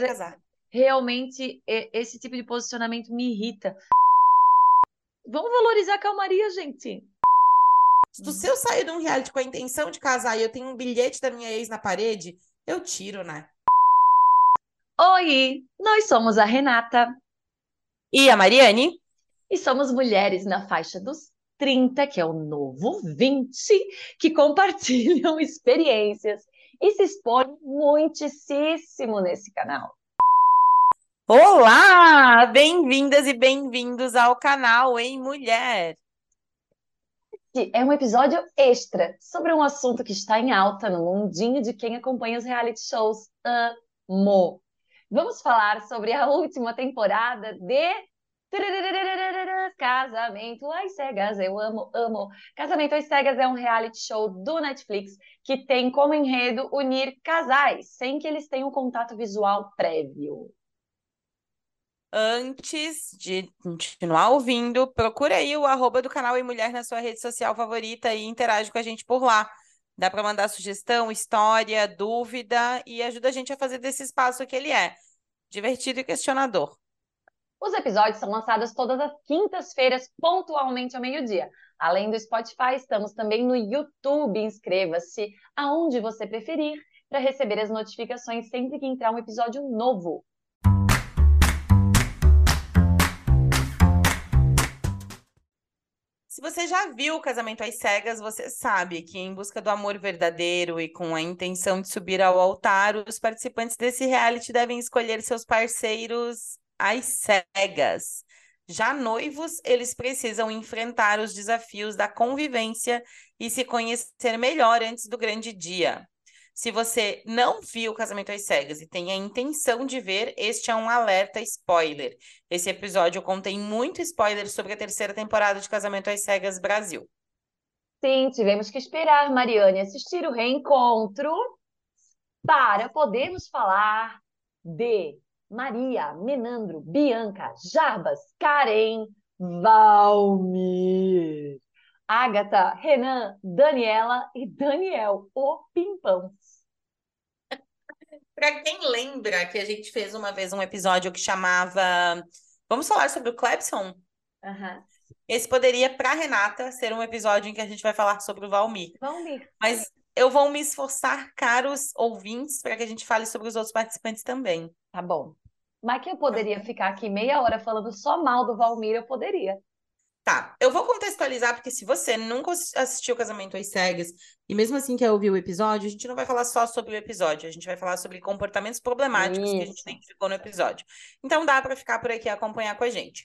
casar. Realmente, esse tipo de posicionamento me irrita. Vamos valorizar a calmaria, gente. Se eu sair de um reality com a intenção de casar e eu tenho um bilhete da minha ex na parede, eu tiro, né? Oi, nós somos a Renata e a Mariane e somos mulheres na faixa dos 30, que é o novo 20, que compartilham experiências e se expõem muitíssimo nesse canal. Olá! Bem-vindas e bem-vindos ao canal Em Mulher. É um episódio extra sobre um assunto que está em alta no mundinho de quem acompanha os reality shows. Amo! Vamos falar sobre a última temporada de Casamento às Cegas, eu amo, amo. Casamento às Cegas é um reality show do Netflix que tem como enredo unir casais sem que eles tenham contato visual prévio. Antes de continuar ouvindo, procura aí o arroba do canal e Mulher na sua rede social favorita e interage com a gente por lá. Dá para mandar sugestão, história, dúvida e ajuda a gente a fazer desse espaço que ele é. Divertido e questionador. Os episódios são lançados todas as quintas-feiras, pontualmente ao meio-dia. Além do Spotify, estamos também no YouTube. Inscreva-se aonde você preferir para receber as notificações sempre que entrar um episódio novo. Se você já viu o Casamento às Cegas, você sabe que, em busca do amor verdadeiro e com a intenção de subir ao altar, os participantes desse reality devem escolher seus parceiros às cegas. Já noivos, eles precisam enfrentar os desafios da convivência e se conhecer melhor antes do grande dia. Se você não viu o Casamento às Cegas e tem a intenção de ver, este é um alerta spoiler. Esse episódio contém muito spoiler sobre a terceira temporada de Casamento às Cegas Brasil. Sim, tivemos que esperar Mariane assistir o reencontro para podermos falar de Maria, Menandro, Bianca, Jarbas, Karen, Valmir, Agatha, Renan, Daniela e Daniel, o Pimpão. Para quem lembra que a gente fez uma vez um episódio que chamava Vamos falar sobre o Clebson? Uhum. Esse poderia, para Renata, ser um episódio em que a gente vai falar sobre o Valmir. Valmir. Mas eu vou me esforçar, caros ouvintes, para que a gente fale sobre os outros participantes também. Tá bom. Mas que eu poderia ficar aqui meia hora falando só mal do Valmir, eu poderia. Tá, eu vou contextualizar, porque se você nunca assistiu Casamento às Cegas, e mesmo assim quer ouvir o episódio, a gente não vai falar só sobre o episódio, a gente vai falar sobre comportamentos problemáticos Isso. que a gente identificou no episódio. Então dá para ficar por aqui e acompanhar com a gente.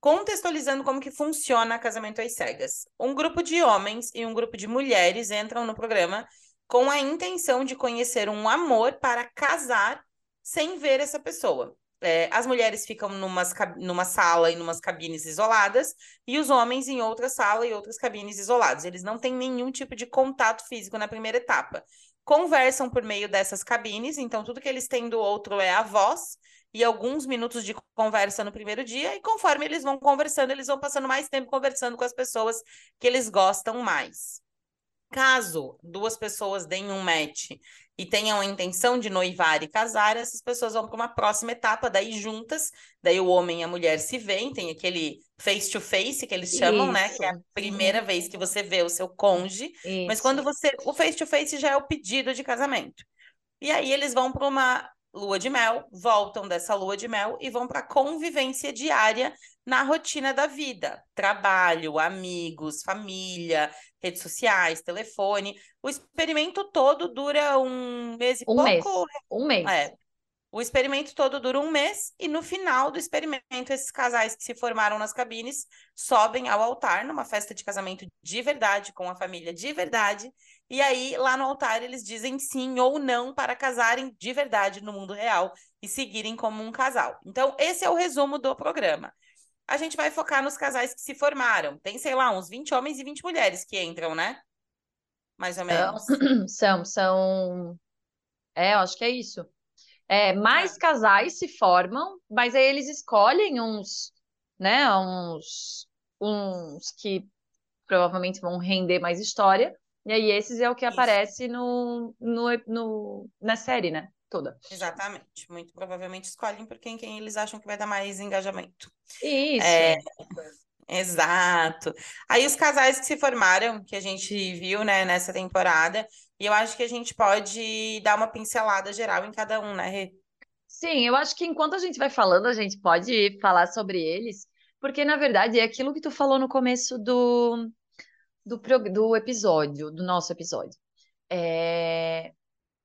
Contextualizando como que funciona Casamento às Cegas. Um grupo de homens e um grupo de mulheres entram no programa com a intenção de conhecer um amor para casar sem ver essa pessoa. É, as mulheres ficam numas, numa sala e numas cabines isoladas, e os homens em outra sala e outras cabines isoladas. Eles não têm nenhum tipo de contato físico na primeira etapa. Conversam por meio dessas cabines, então tudo que eles têm do outro é a voz e alguns minutos de conversa no primeiro dia, e conforme eles vão conversando, eles vão passando mais tempo conversando com as pessoas que eles gostam mais. Caso duas pessoas deem um match e tenham a intenção de noivar e casar, essas pessoas vão para uma próxima etapa, daí juntas, daí o homem e a mulher se veem, tem aquele face to face que eles chamam, Isso. né? Que é a primeira uhum. vez que você vê o seu cônjuge. Isso. Mas quando você. O face to face já é o pedido de casamento. E aí eles vão para uma lua de mel, voltam dessa lua de mel e vão para a convivência diária na rotina da vida. Trabalho, amigos, família, redes sociais, telefone. O experimento todo dura um mês e um pouco. Mês. Um mês. É. O experimento todo dura um mês e no final do experimento, esses casais que se formaram nas cabines sobem ao altar numa festa de casamento de verdade, com a família de verdade. E aí, lá no altar, eles dizem sim ou não para casarem de verdade no mundo real e seguirem como um casal. Então, esse é o resumo do programa. A gente vai focar nos casais que se formaram. Tem, sei lá, uns 20 homens e 20 mulheres que entram, né? Mais ou menos. São, são. É, eu acho que é isso. É, mais casais se formam, mas aí eles escolhem uns, né, uns, uns que provavelmente vão render mais história, e aí esses é o que Isso. aparece no, no, no, na série, né? toda. Exatamente. Muito provavelmente escolhem por quem, quem eles acham que vai dar mais engajamento. Isso. É, exato. Aí os casais que se formaram, que a gente viu, né, nessa temporada, e eu acho que a gente pode dar uma pincelada geral em cada um, né, Rê? Sim, eu acho que enquanto a gente vai falando, a gente pode falar sobre eles, porque na verdade é aquilo que tu falou no começo do, do, do episódio, do nosso episódio. É...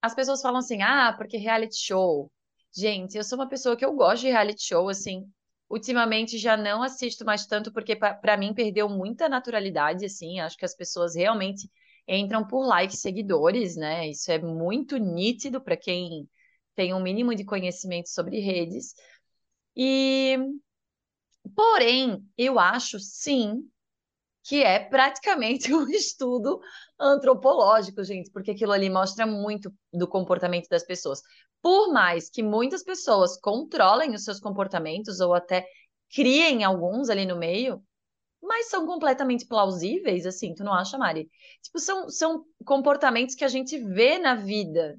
As pessoas falam assim, ah, porque reality show. Gente, eu sou uma pessoa que eu gosto de reality show, assim. Ultimamente já não assisto mais tanto, porque para mim perdeu muita naturalidade, assim. Acho que as pessoas realmente entram por likes, seguidores, né? Isso é muito nítido para quem tem um mínimo de conhecimento sobre redes. E, porém, eu acho sim que é praticamente um estudo antropológico, gente, porque aquilo ali mostra muito do comportamento das pessoas. Por mais que muitas pessoas controlem os seus comportamentos ou até criem alguns ali no meio, mas são completamente plausíveis, assim, tu não acha, Mari? Tipo, são, são comportamentos que a gente vê na vida.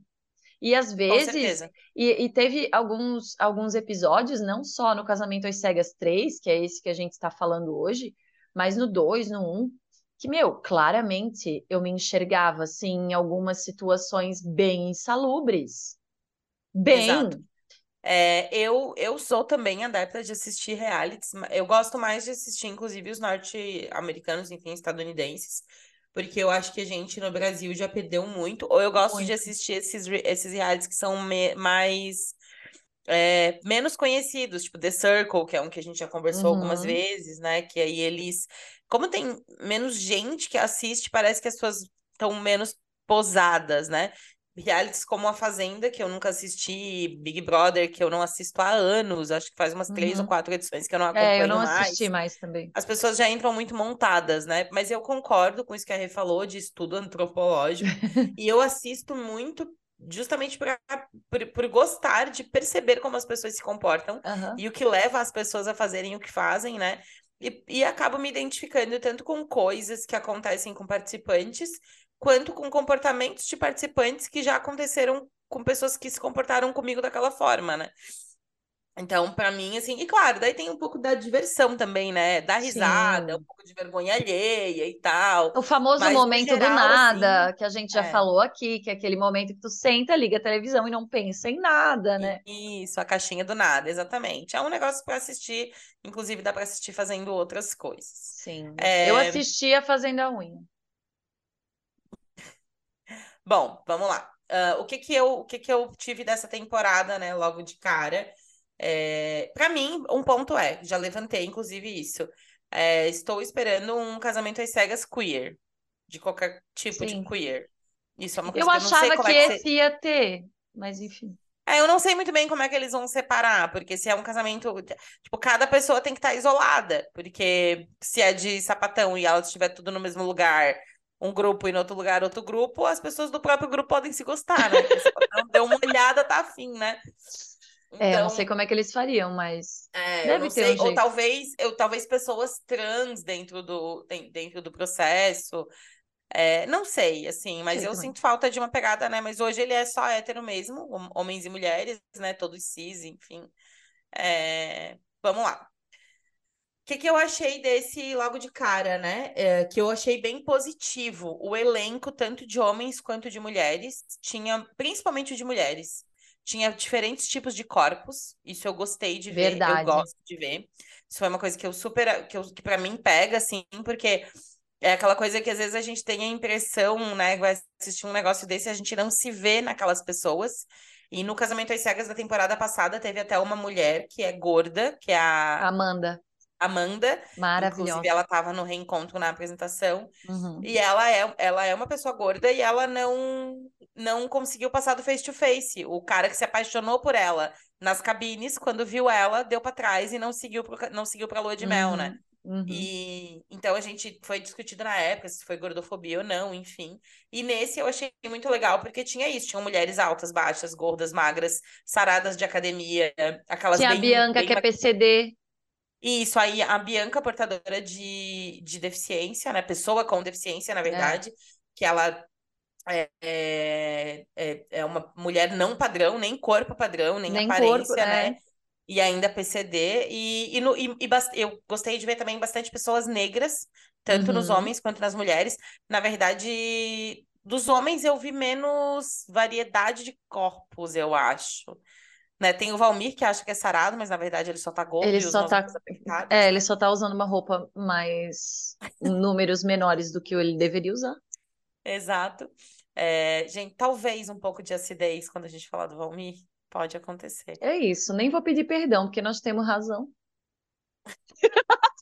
E às vezes, e, e, teve alguns, alguns episódios, não só no Casamento às Cegas 3, que é esse que a gente está falando hoje, mas no 2, no 1, um, que, meu, claramente eu me enxergava, assim, em algumas situações bem insalubres. Bem. Exato. É, eu, eu sou também adepta de assistir realities. Eu gosto mais de assistir, inclusive, os norte-americanos, enfim, estadunidenses. Porque eu acho que a gente no Brasil já perdeu muito. Ou eu gosto muito. de assistir esses, esses realities que são mais é, menos conhecidos, tipo The Circle, que é um que a gente já conversou uhum. algumas vezes, né? Que aí eles. Como tem menos gente que assiste, parece que as pessoas estão menos posadas, né? Realities como A Fazenda, que eu nunca assisti, Big Brother, que eu não assisto há anos, acho que faz umas uhum. três ou uhum. quatro edições que eu não acompanho mais. É, eu não mais. assisti mais também. As pessoas já entram muito montadas, né? Mas eu concordo com isso que a Rê falou, de estudo antropológico, e eu assisto muito justamente pra, por, por gostar de perceber como as pessoas se comportam uhum. e o que leva as pessoas a fazerem o que fazem, né? E, e acabo me identificando tanto com coisas que acontecem com participantes, quanto com comportamentos de participantes que já aconteceram com pessoas que se comportaram comigo daquela forma, né? Então, para mim, assim, e claro, daí tem um pouco da diversão também, né? Da risada, Sim. um pouco de vergonha alheia e tal. O famoso Mas, momento geral, do nada, assim, que a gente já é. falou aqui, que é aquele momento que tu senta, liga a televisão e não pensa em nada, né? Isso, a caixinha do nada, exatamente. É um negócio para assistir, inclusive dá para assistir fazendo outras coisas. Sim. É... Eu assistia fazendo a unha. Bom, vamos lá. Uh, o que que eu, o que que eu tive dessa temporada, né, logo de cara? É, para mim, um ponto é, já levantei inclusive isso. É, estou esperando um casamento às cegas queer, de qualquer tipo Sim. de queer. Isso é uma coisa eu que eu não sei como que é que esse ia ter, mas enfim. É, eu não sei muito bem como é que eles vão separar, porque se é um casamento. Tipo, cada pessoa tem que estar isolada, porque se é de sapatão e ela estiver tudo no mesmo lugar, um grupo e no outro lugar outro grupo, as pessoas do próprio grupo podem se gostar, né? Porque sapatão deu uma olhada, tá afim, né? Então, é, eu não sei então como é que eles fariam, mas é, deve ter sei. Um ou talvez, eu, talvez pessoas trans dentro do, dentro do processo. É, não sei, assim, mas sei eu também. sinto falta de uma pegada, né? Mas hoje ele é só hétero mesmo, homens e mulheres, né? Todos cis, enfim. É, vamos lá. O que, que eu achei desse logo de cara, né? É, que eu achei bem positivo. O elenco, tanto de homens quanto de mulheres, tinha principalmente de mulheres tinha diferentes tipos de corpos. Isso eu gostei de ver, Verdade. eu gosto de ver. Isso foi uma coisa que eu super que, eu, que para mim pega assim, porque é aquela coisa que às vezes a gente tem a impressão, né, vai assistir um negócio desse e a gente não se vê naquelas pessoas. E no Casamento às Cegas da temporada passada teve até uma mulher que é gorda, que é a Amanda. Amanda. Maravilhosa. Inclusive, ela estava no reencontro na apresentação. Uhum. E ela é, ela é uma pessoa gorda e ela não, não conseguiu passar do face to face. O cara que se apaixonou por ela nas cabines, quando viu ela, deu para trás e não seguiu pro, não seguiu pra lua de mel, né? Uhum. E então a gente foi discutido na época se foi gordofobia ou não, enfim. E nesse eu achei muito legal porque tinha isso, tinham mulheres altas, baixas, gordas, magras, saradas de academia, aquelas Tinha bem, a Bianca bem... que é PCD. Isso aí, a Bianca, portadora de, de deficiência, né? Pessoa com deficiência, na é. verdade, é. que ela é, é, é, é uma mulher não padrão, nem corpo padrão, nem, nem aparência, corpo, né? É. E ainda PCD. E, e, no, e, e eu gostei de ver também bastante pessoas negras, tanto uhum. nos homens quanto nas mulheres. Na verdade, dos homens eu vi menos variedade de corpos, eu acho. Né? Tem o Valmir que acha que é sarado, mas na verdade ele só tá gordo. Ele só tá. É, ele só tá usando uma roupa mais. números menores do que ele deveria usar. Exato. É, gente, talvez um pouco de acidez quando a gente falar do Valmir. Pode acontecer. É isso, nem vou pedir perdão, porque nós temos razão.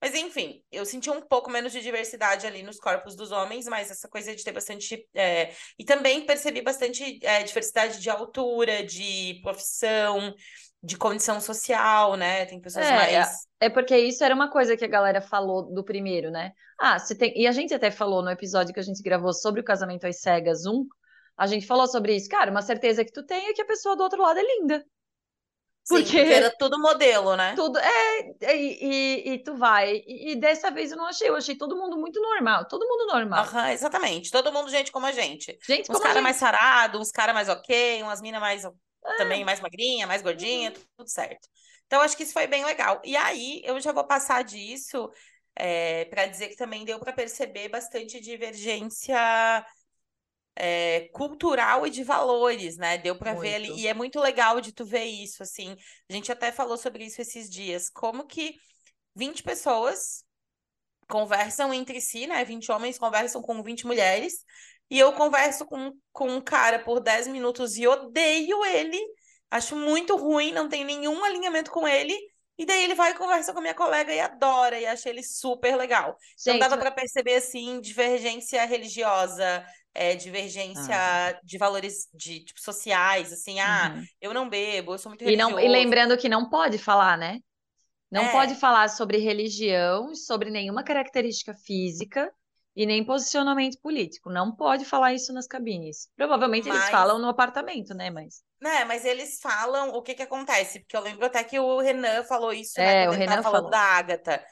Mas enfim, eu senti um pouco menos de diversidade ali nos corpos dos homens, mas essa coisa de ter bastante. É... E também percebi bastante é, diversidade de altura, de profissão, de condição social, né? Tem pessoas é, mais. É porque isso era uma coisa que a galera falou do primeiro, né? Ah, você tem. E a gente até falou no episódio que a gente gravou sobre o casamento às cegas 1, a gente falou sobre isso. Cara, uma certeza que tu tem é que a pessoa do outro lado é linda. Porque, Sim, era tudo modelo, né? Tudo, é, e, e, e tu vai. E, e, dessa vez eu não achei, eu achei todo mundo muito normal, todo mundo normal. Uhum, exatamente, todo mundo gente como a gente. Gente uns caras mais sarados, uns caras mais ok, umas minas mais é. também mais magrinha, mais gordinha, uhum. tudo certo. Então acho que isso foi bem legal. E aí eu já vou passar disso é, para dizer que também deu para perceber bastante divergência é, cultural e de valores, né? Deu para ver ali. E é muito legal de tu ver isso, assim. A gente até falou sobre isso esses dias. Como que 20 pessoas conversam entre si, né? 20 homens conversam com 20 mulheres. E eu converso com, com um cara por 10 minutos e odeio ele. Acho muito ruim, não tenho nenhum alinhamento com ele. E daí ele vai e conversa com a minha colega e adora, e acha ele super legal. Gente, então dava para perceber, assim, divergência religiosa, é, divergência ah. de valores de tipo, sociais, assim, ah, uhum. eu não bebo, eu sou muito religioso. E, não, e lembrando que não pode falar, né? Não é. pode falar sobre religião, sobre nenhuma característica física e nem posicionamento político. Não pode falar isso nas cabines. Provavelmente mas... eles falam no apartamento, né? Mas. Né, mas eles falam o que que acontece, porque eu lembro até que o Renan falou isso, né, é, né, o Renan falou falando da Agatha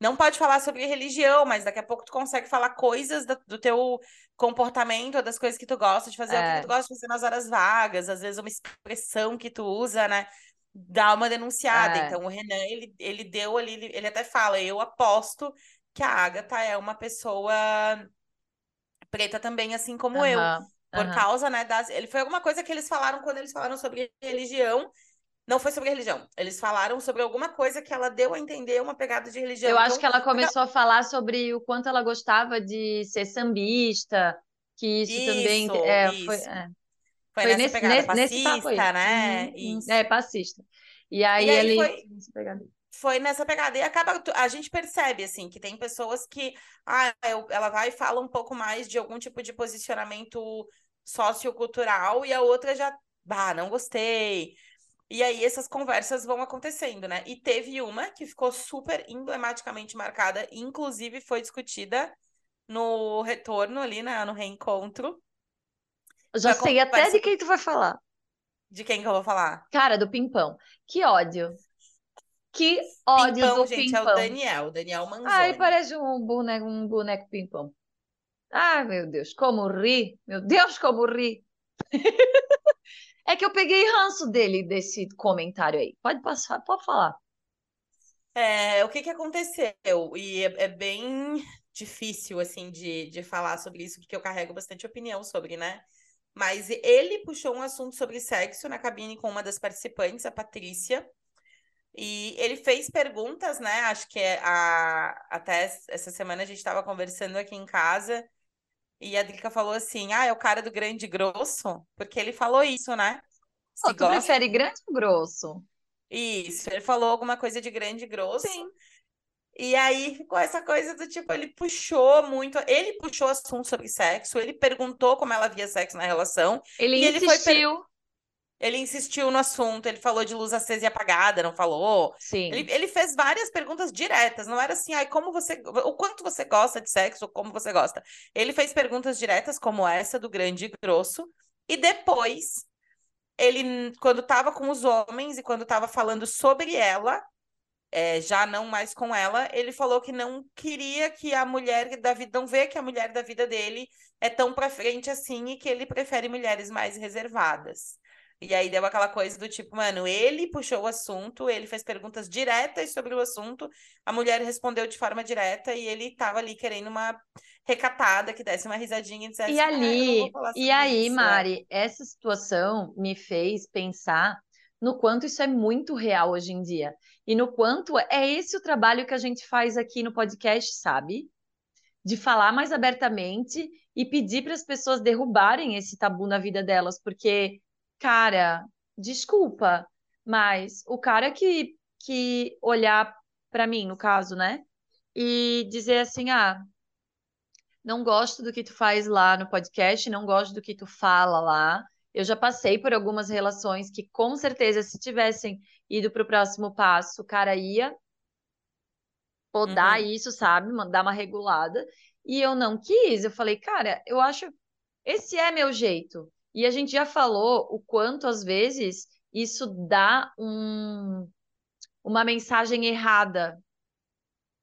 não pode falar sobre religião, mas daqui a pouco tu consegue falar coisas do, do teu comportamento, das coisas que tu gosta de fazer, é. o que tu gosta de fazer nas horas vagas, às vezes uma expressão que tu usa, né? Dá uma denunciada. É. Então, o Renan, ele, ele deu ali, ele, ele até fala, eu aposto que a Agatha é uma pessoa preta também, assim como eu. Por causa, né, das... Ele foi alguma coisa que eles falaram quando eles falaram sobre religião, não foi sobre religião. Eles falaram sobre alguma coisa que ela deu a entender uma pegada de religião. Eu então, acho que ela começou a falar sobre o quanto ela gostava de ser sambista, que isso, isso também é, isso. foi, é. foi, foi, nessa nesse, pegada nesse, pacista, nesse né? Uhum, uhum. É, passista. E aí, e aí ele foi, foi nessa pegada. E acaba, a gente percebe, assim, que tem pessoas que ah, eu, ela vai e fala um pouco mais de algum tipo de posicionamento sociocultural e a outra já, bah, não gostei. E aí essas conversas vão acontecendo, né? E teve uma que ficou super emblematicamente marcada, inclusive foi discutida no retorno ali, né, no reencontro. Eu já sei conversa... até de quem tu vai falar. De quem que eu vou falar? Cara, do Pimpão. Que ódio. Que ódio pimpão, do gente, Pimpão. é o Daniel, o Daniel Manzoni. Ai, parece um boneco, um boneco Pimpão. Ai, meu Deus, como ri. Meu Deus, como ri. É que eu peguei ranço dele, desse comentário aí. Pode passar, pode falar. É, o que que aconteceu? E é, é, bem difícil, assim, de, de falar sobre isso, porque eu carrego bastante opinião sobre, né? Mas ele puxou um assunto sobre sexo na cabine com uma das participantes, a Patrícia. E ele fez perguntas, né? Acho que é a... até essa semana a gente estava conversando aqui em casa. E a Drica falou assim: ah, é o cara do grande grosso, porque ele falou isso, né? Se oh, tu gosta... prefere grande ou grosso? Isso, ele falou alguma coisa de grande e grosso. Sim. E aí ficou essa coisa do tipo, ele puxou muito, ele puxou assunto sobre sexo, ele perguntou como ela via sexo na relação. Ele insistiu. Ele foi ele insistiu no assunto, ele falou de luz acesa e apagada, não falou? Sim. Ele, ele fez várias perguntas diretas, não era assim, ai, como você. O quanto você gosta de sexo, como você gosta. Ele fez perguntas diretas, como essa do grande e grosso, e depois, ele, quando tava com os homens e quando tava falando sobre ela, é, já não mais com ela, ele falou que não queria que a mulher da vida, não vê que a mulher da vida dele é tão pra frente assim e que ele prefere mulheres mais reservadas. E aí deu aquela coisa do tipo, mano, ele puxou o assunto, ele fez perguntas diretas sobre o assunto, a mulher respondeu de forma direta e ele tava ali querendo uma recatada que desse uma risadinha e dissesse, e ali, ah, e aí, isso, é. Mari, é. essa situação me fez pensar no quanto isso é muito real hoje em dia. E no quanto é esse o trabalho que a gente faz aqui no podcast, sabe? De falar mais abertamente e pedir para as pessoas derrubarem esse tabu na vida delas, porque, cara, desculpa, mas o cara que, que olhar para mim, no caso, né? E dizer assim: ah, não gosto do que tu faz lá no podcast, não gosto do que tu fala lá, eu já passei por algumas relações que, com certeza, se tivessem ido para o próximo passo, o cara ia podar uhum. isso, sabe? Dar uma regulada. E eu não quis. Eu falei, cara, eu acho. Esse é meu jeito. E a gente já falou o quanto, às vezes, isso dá um, uma mensagem errada.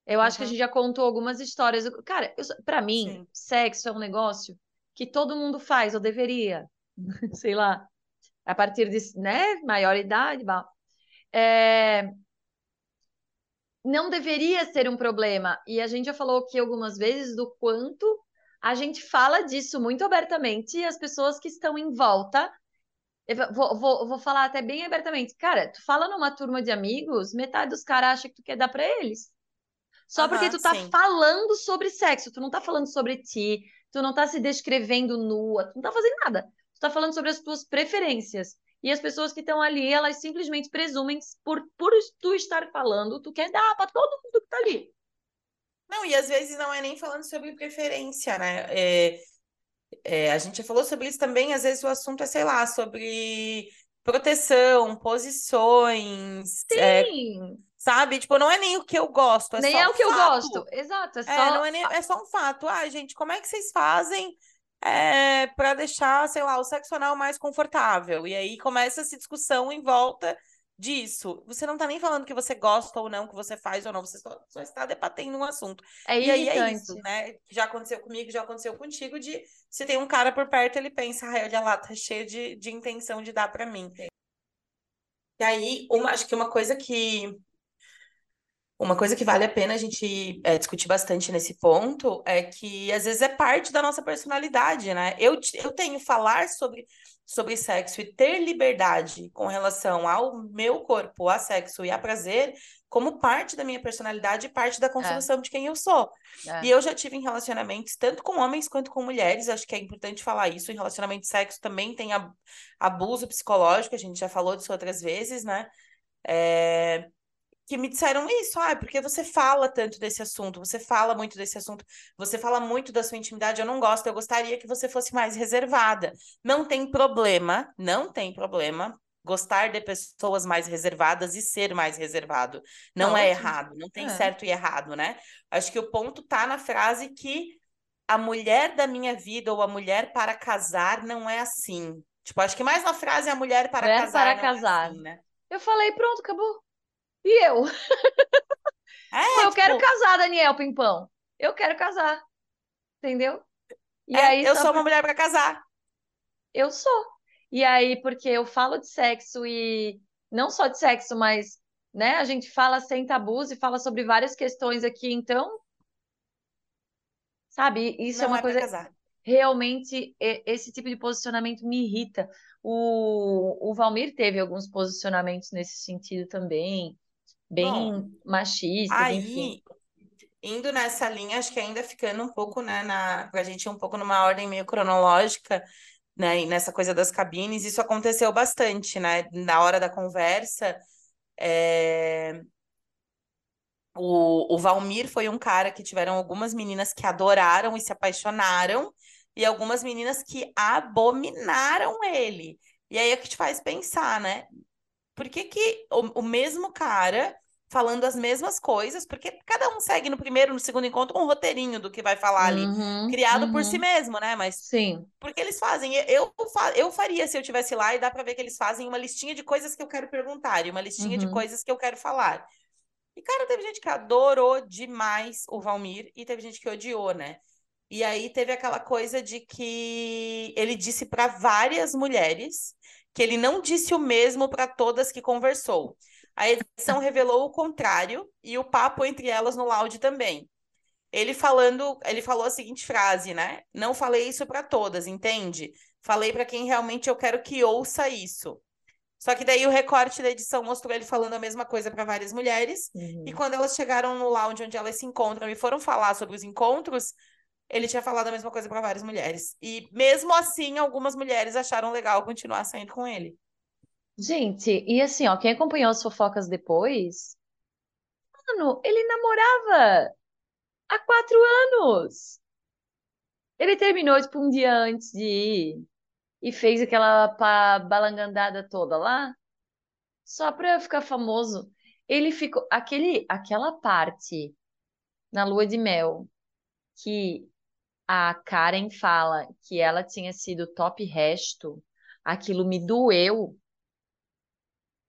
Eu acho que a gente já contou algumas histórias. Cara, para mim, Sim. sexo é um negócio que todo mundo faz, ou deveria. sei lá, a partir de né, maior idade, é, não deveria ser um problema. E a gente já falou aqui algumas vezes do quanto a gente fala disso muito abertamente e as pessoas que estão em volta. Vou, vou, vou falar até bem abertamente. Cara, tu fala numa turma de amigos, metade dos caras acha que tu quer dar para eles. Só uhum, porque tu tá sim. falando sobre sexo, tu não tá falando sobre ti, tu não tá se descrevendo nua, tu não tá fazendo nada está falando sobre as tuas preferências. E as pessoas que estão ali, elas simplesmente presumem, por, por tu estar falando, tu quer dar para todo mundo que está ali. Não, e às vezes não é nem falando sobre preferência, né? É, é, a gente já falou sobre isso também, às vezes o assunto é, sei lá, sobre proteção, posições. É, Sim. É, sabe? Tipo, não é nem o que eu gosto, é nem é o que fato. eu gosto. Exato, é, é só... É, não é, nem, é só um fato. Ah, gente, como é que vocês fazem é, para deixar, sei lá, o sexo anal mais confortável. E aí começa essa discussão em volta disso. Você não tá nem falando que você gosta ou não, que você faz ou não, você só, só está debatendo um assunto. É e aí é isso, né? Já aconteceu comigo, já aconteceu contigo, de se tem um cara por perto, ele pensa, ai, olha lá, tá cheio de, de intenção de dar para mim. E aí, uma, acho que uma coisa que uma coisa que vale a pena a gente é, discutir bastante nesse ponto é que às vezes é parte da nossa personalidade, né? Eu, eu tenho falar sobre, sobre sexo e ter liberdade com relação ao meu corpo, a sexo e a prazer, como parte da minha personalidade e parte da construção é. de quem eu sou. É. E eu já tive em relacionamentos, tanto com homens quanto com mulheres, acho que é importante falar isso. Em relacionamento de sexo também tem abuso psicológico, a gente já falou disso outras vezes, né? É, que me disseram isso, ah, porque você fala tanto desse assunto, você fala muito desse assunto, você fala muito da sua intimidade, eu não gosto, eu gostaria que você fosse mais reservada. Não tem problema, não tem problema gostar de pessoas mais reservadas e ser mais reservado. Não é errado, não tem é. certo e errado, né? Acho que o ponto tá na frase que a mulher da minha vida ou a mulher para casar não é assim. Tipo, acho que mais na frase a mulher para mulher casar. Para casar. É assim, né? Eu falei, pronto, acabou. E eu? É, eu tipo... quero casar, Daniel Pimpão. Eu quero casar. Entendeu? E é, aí, eu sou uma mulher para casar. Eu sou. E aí, porque eu falo de sexo e não só de sexo, mas né, a gente fala sem tabus e fala sobre várias questões aqui, então sabe, isso é não é uma é coisa realmente esse tipo de posicionamento me irrita. O, o Valmir teve alguns posicionamentos nesse sentido também bem Bom, machistas, aí, enfim. Indo nessa linha, acho que ainda ficando um pouco, né, na, pra gente um pouco numa ordem meio cronológica, né, e nessa coisa das cabines, isso aconteceu bastante, né, na hora da conversa, é... o, o Valmir foi um cara que tiveram algumas meninas que adoraram e se apaixonaram, e algumas meninas que abominaram ele. E aí é que te faz pensar, né? Por que, que o, o mesmo cara falando as mesmas coisas, porque cada um segue no primeiro, no segundo encontro um roteirinho do que vai falar ali, uhum, criado uhum. por si mesmo, né? Mas sim, porque eles fazem. Eu eu faria se eu tivesse lá e dá para ver que eles fazem uma listinha de coisas que eu quero perguntar e uma listinha uhum. de coisas que eu quero falar. E, cara, teve gente que adorou demais o Valmir e teve gente que odiou, né? E aí teve aquela coisa de que ele disse para várias mulheres que ele não disse o mesmo para todas que conversou. A edição revelou o contrário e o papo entre elas no loud também. Ele falando, ele falou a seguinte frase, né? Não falei isso para todas, entende? Falei para quem realmente eu quero que ouça isso. Só que daí o recorte da edição mostrou ele falando a mesma coisa para várias mulheres. Uhum. E quando elas chegaram no lounge onde elas se encontram e foram falar sobre os encontros, ele tinha falado a mesma coisa para várias mulheres. E mesmo assim, algumas mulheres acharam legal continuar saindo com ele. Gente, e assim, ó, quem acompanhou as fofocas depois, mano, ele namorava há quatro anos. Ele terminou, tipo, um dia antes de ir e fez aquela balangandada toda lá, só pra ficar famoso. Ele ficou. Aquele, aquela parte na lua de mel que a Karen fala que ela tinha sido top resto, aquilo me doeu.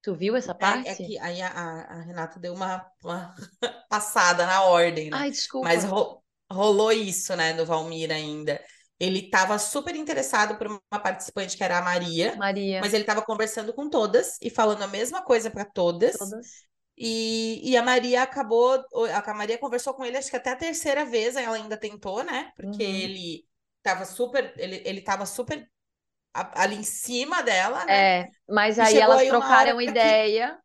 Tu viu essa parte? É, é que aí a, a, Renata deu uma, uma passada na ordem, né? Ai, desculpa. Mas ro, rolou isso, né, do Valmir ainda. Ele estava super interessado por uma participante que era a Maria. Maria. Mas ele estava conversando com todas e falando a mesma coisa para todas. Todas. E, e a Maria acabou. A Maria conversou com ele, acho que até a terceira vez ela ainda tentou, né? Porque uhum. ele estava super. Ele, ele tava super ali em cima dela, né? É, mas aí elas aí trocaram ideia.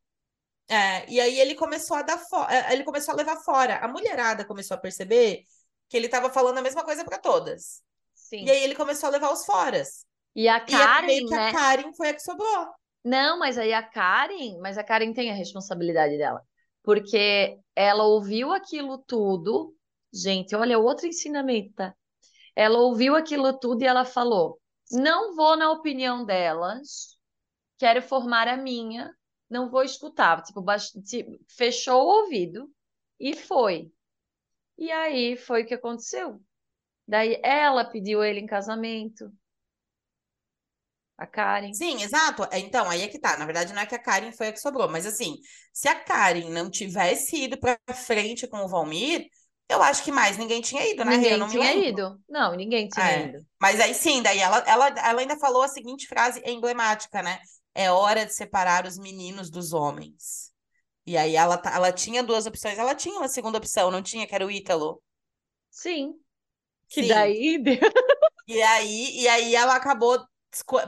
Que... É, e aí ele começou a dar é, ele começou a levar fora. A mulherada começou a perceber que ele estava falando a mesma coisa para todas. Sim. E aí ele começou a levar os foras. E a Karen, e né? a Karen foi a que sobrou. Não, mas aí a Karen, mas a Karen tem a responsabilidade dela. Porque ela ouviu aquilo tudo. Gente, olha, outro ensinamento, tá? Ela ouviu aquilo tudo e ela falou: não vou na opinião delas, quero formar a minha, não vou escutar. Tipo, tipo, fechou o ouvido e foi. E aí foi o que aconteceu. Daí ela pediu ele em casamento. A Karen. Sim, exato. É, então, aí é que tá. Na verdade, não é que a Karen foi a que sobrou, mas assim, se a Karen não tivesse ido pra frente com o Valmir, eu acho que mais ninguém tinha ido, né? Ninguém não tinha ido. Não, ninguém tinha é. ido. Mas aí sim, daí ela, ela, ela ainda falou a seguinte frase emblemática, né? É hora de separar os meninos dos homens. E aí ela, tá, ela tinha duas opções. Ela tinha uma segunda opção, não tinha, que era o Ítalo. Sim. Que Sim. daí. e aí, e aí ela acabou.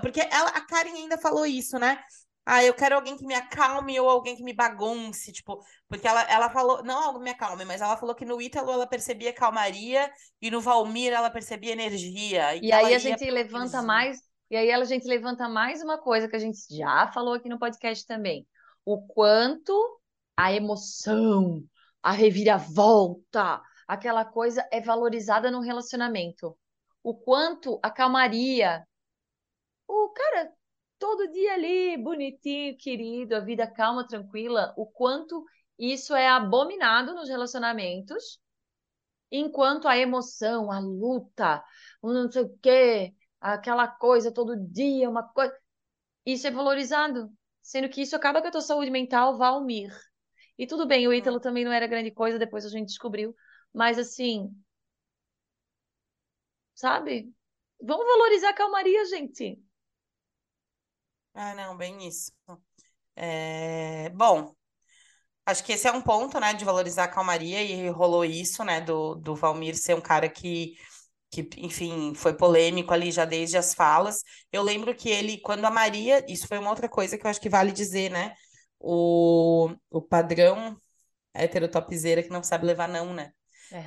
Porque ela, a Karen ainda falou isso, né? Ah, eu quero alguém que me acalme ou alguém que me bagunce, tipo, porque ela, ela falou, não algo me acalme, mas ela falou que no Ítalo ela percebia calmaria e no Valmir ela percebia energia. E, e aí a gente levanta mais, e aí a gente levanta mais uma coisa que a gente já falou aqui no podcast também. O quanto a emoção, a reviravolta, aquela coisa é valorizada no relacionamento. O quanto a calmaria. O cara, todo dia ali, bonitinho, querido, a vida calma, tranquila, o quanto isso é abominado nos relacionamentos, enquanto a emoção, a luta, o não sei o quê, aquela coisa todo dia, uma coisa. Isso é valorizado. Sendo que isso acaba com a tua saúde mental, Valmir. E tudo bem, o Ítalo também não era grande coisa, depois a gente descobriu. Mas assim, sabe? Vamos valorizar a calmaria, gente. Ah, não, bem isso. É... Bom, acho que esse é um ponto, né, de valorizar a calmaria, e rolou isso, né, do, do Valmir ser um cara que, que, enfim, foi polêmico ali já desde as falas. Eu lembro que ele, quando a Maria, isso foi uma outra coisa que eu acho que vale dizer, né, o, o padrão heterotopzeira que não sabe levar não, né?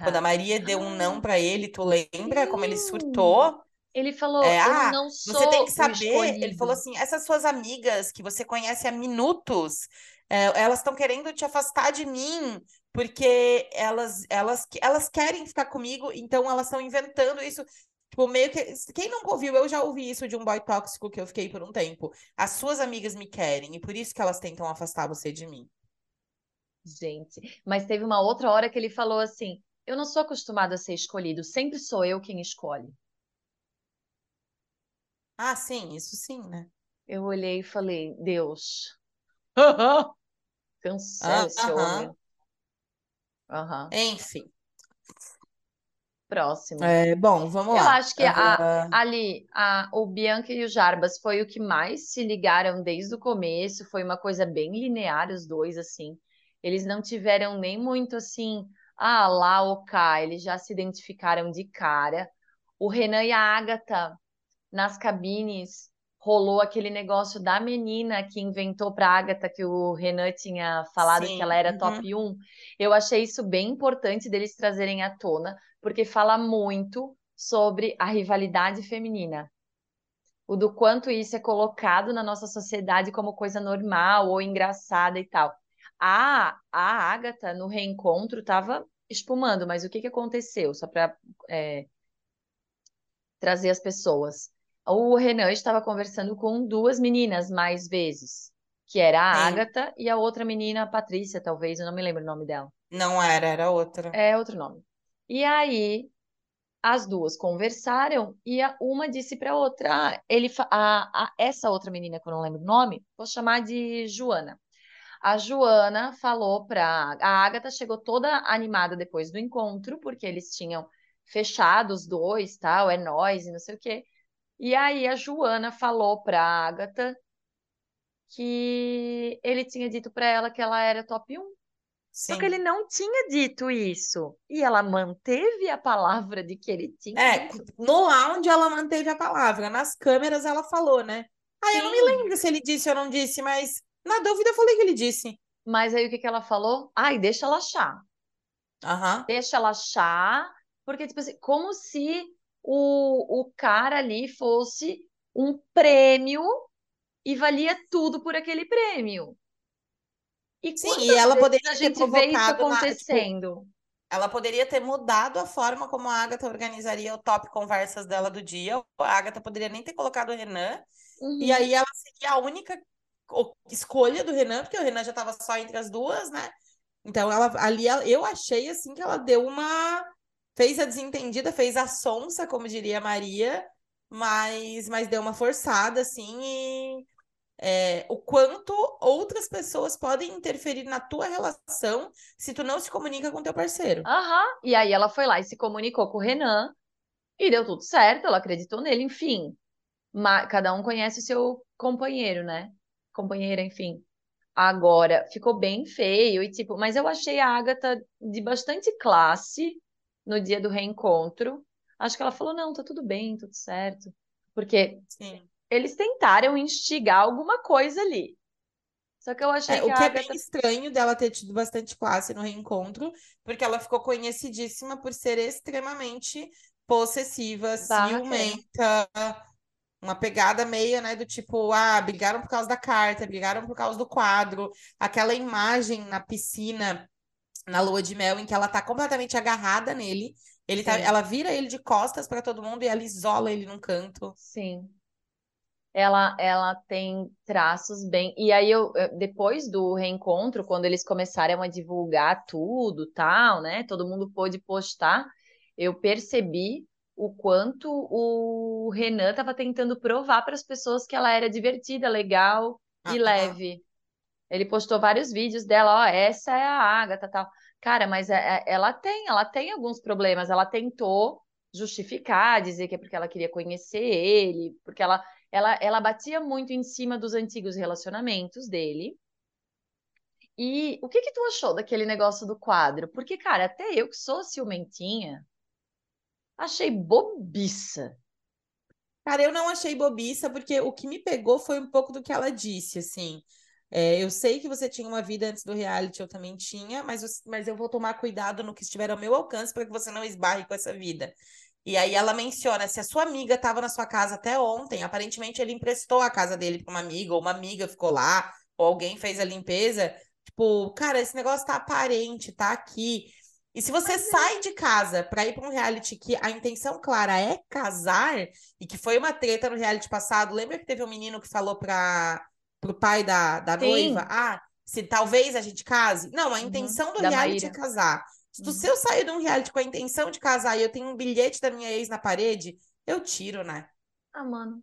Quando a Maria deu um não para ele, tu lembra como ele surtou? Ele falou, é, ah, não sou Você tem que saber, ele falou assim, essas suas amigas que você conhece há minutos, é, elas estão querendo te afastar de mim, porque elas, elas, elas querem ficar comigo, então elas estão inventando isso. Tipo, meio que. Quem nunca ouviu, eu já ouvi isso de um boy tóxico que eu fiquei por um tempo. As suas amigas me querem, e por isso que elas tentam afastar você de mim. Gente, mas teve uma outra hora que ele falou assim: eu não sou acostumado a ser escolhido, sempre sou eu quem escolhe. Ah, sim, isso sim, né? Eu olhei e falei, Deus, cancela esse homem. Uhum. Enfim. Próximo. É, bom, vamos Eu lá. acho que a- Uh, ali a, o Bianca e o Jarbas foi o que mais se ligaram desde o começo. Foi uma coisa bem linear, os dois, assim. Eles não tiveram nem muito assim, ah, lá ou cá. Eles já se identificaram de cara. O Renan e a Agatha, nas cabines, rolou aquele negócio da menina que inventou para Agatha que o Renan tinha falado que sim, ela era uhum. top 1. Eu achei isso bem importante deles trazerem à tona, porque fala muito sobre a rivalidade feminina. O do quanto isso é colocado na nossa sociedade como coisa normal ou engraçada e tal. A, a Agatha, no reencontro, estava espumando, mas o que, que aconteceu? Só para trazer as pessoas. O Renan estava conversando com duas meninas mais vezes, que era a Sim. Agatha e a outra menina, a Patrícia, talvez, eu não me lembro o nome dela. Não era, era outra. É outro nome. E aí as duas conversaram e a uma disse para a outra, ah, ele a, a- essa outra menina que eu não lembro o nome, vou chamar de Joana. A Joana falou para a Agatha chegou toda animada depois do encontro, porque eles tinham fechado os dois, tal, é nós e não sei o quê. E aí a Joana falou para Agatha que ele tinha dito para ela que ela era top 1. Só que Sim. ele não tinha dito isso. E ela manteve a palavra de que ele tinha É, dito. no áudio ela manteve a palavra, nas câmeras ela falou, né? Ah, eu não me Sim. lembro se ele disse ou não disse, mas na dúvida eu falei que ele disse. Mas aí o que que ela falou? Ai, deixa ela achar. Aham. Deixa ela achar. Porque, tipo assim, como se o, o cara ali fosse um prêmio e valia tudo por aquele prêmio. E Sim, e ela poderia a ter gente vê isso na, tipo, acontecendo? ela poderia ter mudado a forma como a Agatha organizaria o top conversas dela do dia. A Agatha poderia nem ter colocado o Renan, e Uhum. aí ela seria a única escolha do Renan, porque o Renan já estava só entre as duas, né? Então ela ali eu achei assim que ela deu uma fez a desentendida, fez a sonsa, como diria Maria, mas mas deu uma forçada assim e é, o quanto outras pessoas podem interferir na tua relação se tu não se comunica com teu parceiro. Aham. E aí ela foi lá e se comunicou com o Renan e deu tudo certo, ela acreditou nele, enfim. Ma- cada um conhece o seu companheiro, né? Companheira, enfim. Agora, ficou bem feio e tipo, mas eu achei a Agatha de bastante classe no dia do reencontro. Acho que ela falou, não, tá tudo bem, tudo certo. Porque Sim. eles tentaram instigar alguma coisa ali. Só que eu achei É, que o a que é Agatha bem estranho dela ter tido bastante classe no reencontro, porque ela ficou conhecidíssima por ser extremamente possessiva, barraqueira. ciumenta, uma pegada meio, né, do tipo, ah, brigaram por causa da carta, brigaram por causa do quadro, aquela imagem na piscina, na lua de mel, em que ela tá completamente agarrada nele, ele tá, ela vira ele de costas para todo mundo e ela isola ele num canto. Sim. Ela, ela tem traços bem. E aí, eu, eu- depois do reencontro, quando eles começaram a divulgar tudo, tal, né? Todo mundo pôde postar, eu percebi o quanto o Renan estava tentando provar para as pessoas que ela era divertida, legal e leve. Ele postou vários vídeos dela, ó, essa é a Agatha, tal. Cara, mas é- é- ela tem, ela tem alguns problemas. Ela tentou justificar, dizer que é porque ela queria conhecer ele, porque ela, ela, ela batia muito em cima dos antigos relacionamentos dele. E o que que tu achou daquele negócio do quadro? Porque, cara, até eu que sou ciumentinha, achei bobiça. Cara, eu não achei bobiça, porque o que me pegou foi um pouco do que ela disse, assim. É, eu sei que você tinha uma vida antes do reality, eu também tinha, mas, eu- mas eu vou tomar cuidado no que estiver ao meu alcance para que você não esbarre com essa vida. E aí ela menciona, se a sua amiga estava na sua casa até ontem, aparentemente ele emprestou a casa dele para uma amiga, ou uma amiga ficou lá, ou alguém fez a limpeza. Tipo, cara, esse negócio tá aparente, tá aqui. E se você sai de casa para ir para um reality que a intenção clara é casar, e que foi uma treta no reality passado, lembra que teve um menino que falou para pro pai da, da Sim. noiva, ah, se talvez a gente case? Não, a Uhum, intenção do da reality é Maíra. casar. Se, Uhum. eu sair de um reality com a intenção de casar e eu tenho um bilhete da minha ex na parede, eu tiro, né? Ah, mano,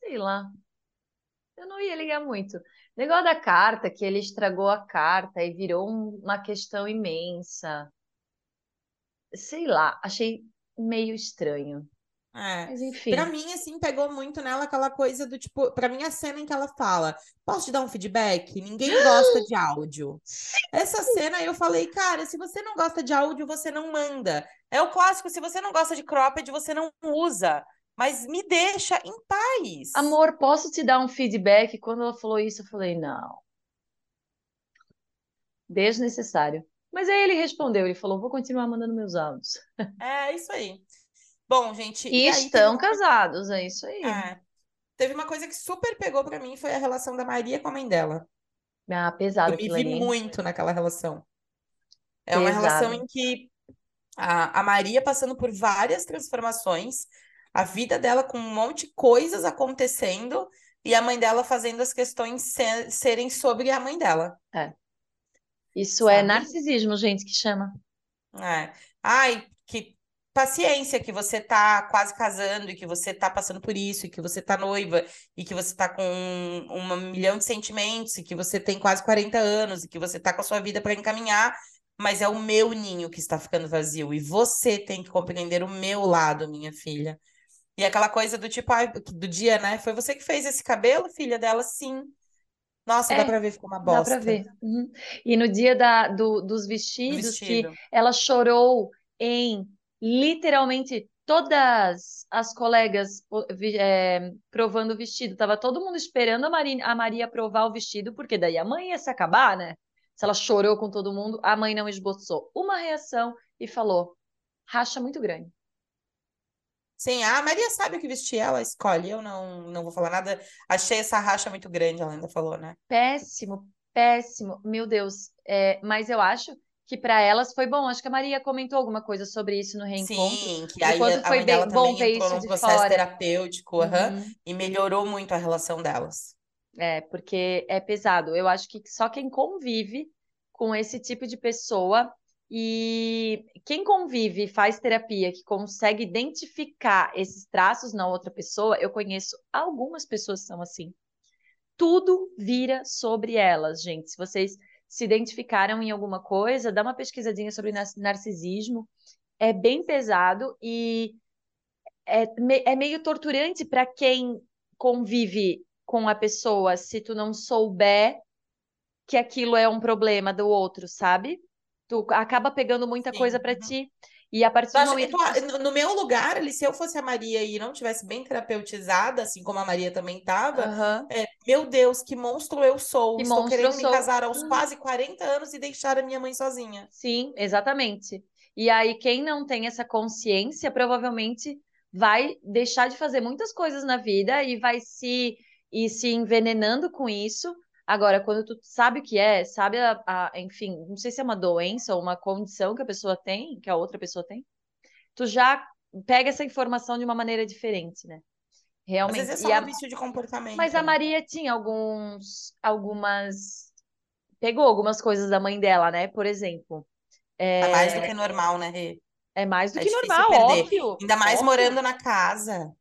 sei lá. eu não ia ligar muito. O negócio da carta, que ele estragou a carta e virou um, uma questão imensa. Sei lá, achei meio estranho. É. Mas enfim. Pra mim, assim, pegou muito nela aquela coisa do tipo, pra mim a cena em que ela fala: Posso te dar um feedback? Ninguém gosta de áudio. Essa cena eu falei, cara, se você não gosta de áudio, você não manda. É o clássico, se você não gosta de cropped, você não usa. Mas me deixa em paz. Amor, posso te dar um feedback? Quando ela falou isso, eu falei, não. Desnecessário. Mas aí ele respondeu, ele falou, vou continuar mandando meus áudios. É isso aí. Bom, gente. E, e estão casados, é isso aí. É. Teve uma coisa que super pegou pra mim, foi a relação da Maria com a mãe dela. Ah, pesado Eu me vi muito naquela relação. É uma Pesado. relação em que a, a Maria passando por várias transformações, a vida dela com um monte de coisas acontecendo e a mãe dela fazendo as questões se- serem sobre a mãe dela. Isso é Sabe? narcisismo, gente, que chama. É. Ai, que paciência que você tá quase casando e que você tá passando por isso, e que você tá noiva, e que você tá com um, um milhão de sentimentos, e que você tem quase 40 anos, e que você tá com a sua vida para encaminhar, mas é o meu ninho que está ficando vazio, e você tem que compreender o meu lado, minha filha. E aquela coisa do tipo, ai, do dia, né? Foi você que fez esse cabelo, filha dela? Sim. Nossa, É, dá pra ver, ficou uma Dá bosta. pra ver. Uhum. E no dia da, do- dos vestidos, que Vestido. ela chorou em literalmente todas as colegas é, provando o vestido. Tava todo mundo esperando a Maria, a Maria provar o vestido, porque daí a mãe ia se acabar, né? Se ela chorou com todo mundo, a mãe não esboçou uma reação e falou: racha muito grande. Sim, a Maria sabe o que vestir, ela escolhe. Eu não, não vou falar nada. Achei essa racha muito grande, ela ainda falou, né? Péssimo, péssimo, meu Deus. É, mas eu acho que para elas foi bom. Acho que a Maria comentou alguma coisa sobre isso no reencontro. Sim, que aí a, a foi mãe bem dela bom entrou isso de processo fora. terapêutico, aham, Uhum. e melhorou muito a relação delas. É, porque é pesado. Eu acho que só quem convive com esse tipo de pessoa e quem convive e faz terapia, que consegue identificar esses traços na outra pessoa, eu conheço algumas pessoas que são assim. Tudo vira sobre elas, gente. Se vocês se identificaram em alguma coisa, dá uma pesquisadinha sobre nar- narcisismo. É bem pesado e é, me- é meio torturante para quem convive com a pessoa se tu não souber que aquilo é um problema do outro, sabe? Tu acaba pegando muita coisa Sim. para uhum. ti. E a partir do momento tu no- meu lugar, ali, se eu fosse a Maria e não tivesse bem terapeutizada, assim como a Maria também estava, Aham. é, meu Deus, que monstro eu sou. Que Estou querendo me casar aos Uhum. quase 40 anos e deixar a minha mãe sozinha. Sim, exatamente. E aí, quem não tem essa consciência, provavelmente vai deixar de fazer muitas coisas na vida e vai se, ir se envenenando com isso. Agora, quando tu sabe o que é, sabe a, a- enfim, não sei se é uma doença ou uma condição que a pessoa tem, que a outra pessoa tem, tu já pega essa informação de uma maneira diferente, né? Às Realmente. vezes é só a- um vício de comportamento. mas a né? Maria tinha alguns, algumas, pegou algumas coisas da mãe dela, né? Por exemplo, É mais do é, que normal, né, Rê? é mais do É que normal, perder. óbvio, Ainda mais óbvio. morando na casa.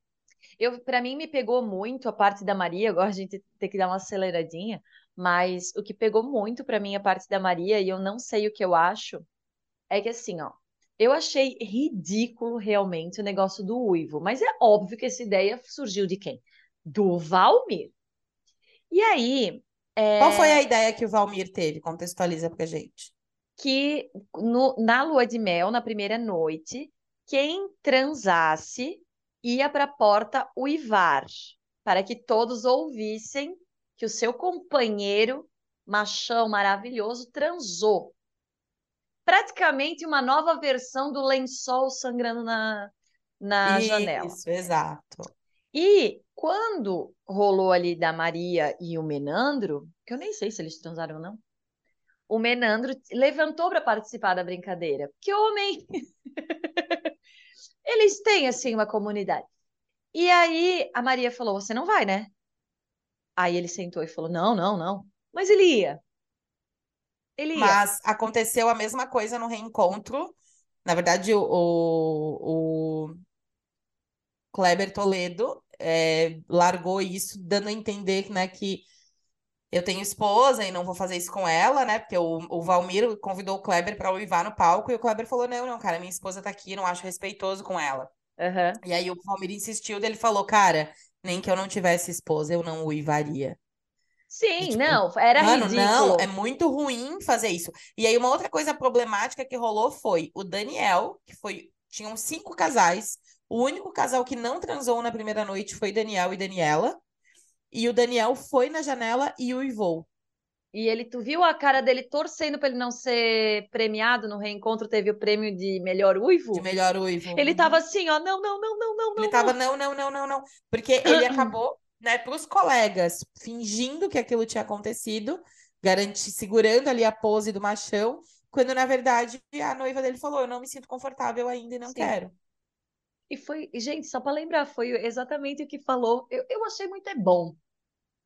Eu, para mim, me pegou muito a parte da Maria. Agora a gente tem que dar uma aceleradinha, mas o que pegou muito para mim a parte da Maria e eu não sei o que eu acho é que assim, ó, eu achei ridículo realmente o negócio do uivo, mas é óbvio que essa ideia surgiu de quem? Do Valmir. E aí, Qual foi é, a ideia que o Valmir teve? Contextualiza pra gente. que no- na lua de mel, na primeira noite, quem transasse ia para a porta uivar, para que todos ouvissem que o seu companheiro, machão maravilhoso, transou. Praticamente uma nova versão do lençol sangrando na, na janela. Isso, exato. E quando rolou ali da Maria e o Menandro, que eu nem sei se eles transaram ou não, o Menandro levantou para participar da brincadeira. Que homem! Eles têm, assim, uma comunidade. E aí a Maria falou: Você não vai, né? Aí ele sentou e falou: Não, não, não. Mas ele ia. Ele ia. Mas aconteceu a mesma coisa no reencontro. Na verdade, o, o, Kleber Toledo é, largou isso, dando a entender né, que eu tenho esposa e não vou fazer isso com ela, né? Porque o, o Valmir convidou o Kleber para uivar no palco e o Kleber falou: não, não, cara, minha esposa tá aqui, não acho respeitoso com ela. Uhum. E aí o Valmir insistiu, ele falou: cara, nem que eu não tivesse esposa, eu não uivaria. Sim, e, tipo, não, era mano, ridículo. Não, é muito ruim fazer isso. E aí uma outra coisa problemática que rolou foi o Daniel, que foi tinham cinco casais. O único casal que não transou na primeira noite foi Daniel e Daniela. E o Daniel foi na janela e uivou. E ele, tu viu a cara dele torcendo para ele não ser premiado no reencontro? Teve o prêmio de melhor uivo? De melhor uivo. Ele tava assim, ó, não, não, não, não, não, Ele tava não, não, não, não, não. Porque ele acabou, né, pros colegas, fingindo que aquilo tinha acontecido, garantir, segurando ali a pose do machão, quando na verdade a noiva dele falou: Eu não me sinto confortável ainda e não Sim. quero. E foi, gente, só para lembrar, foi exatamente o que falou. Eu, eu achei muito é bom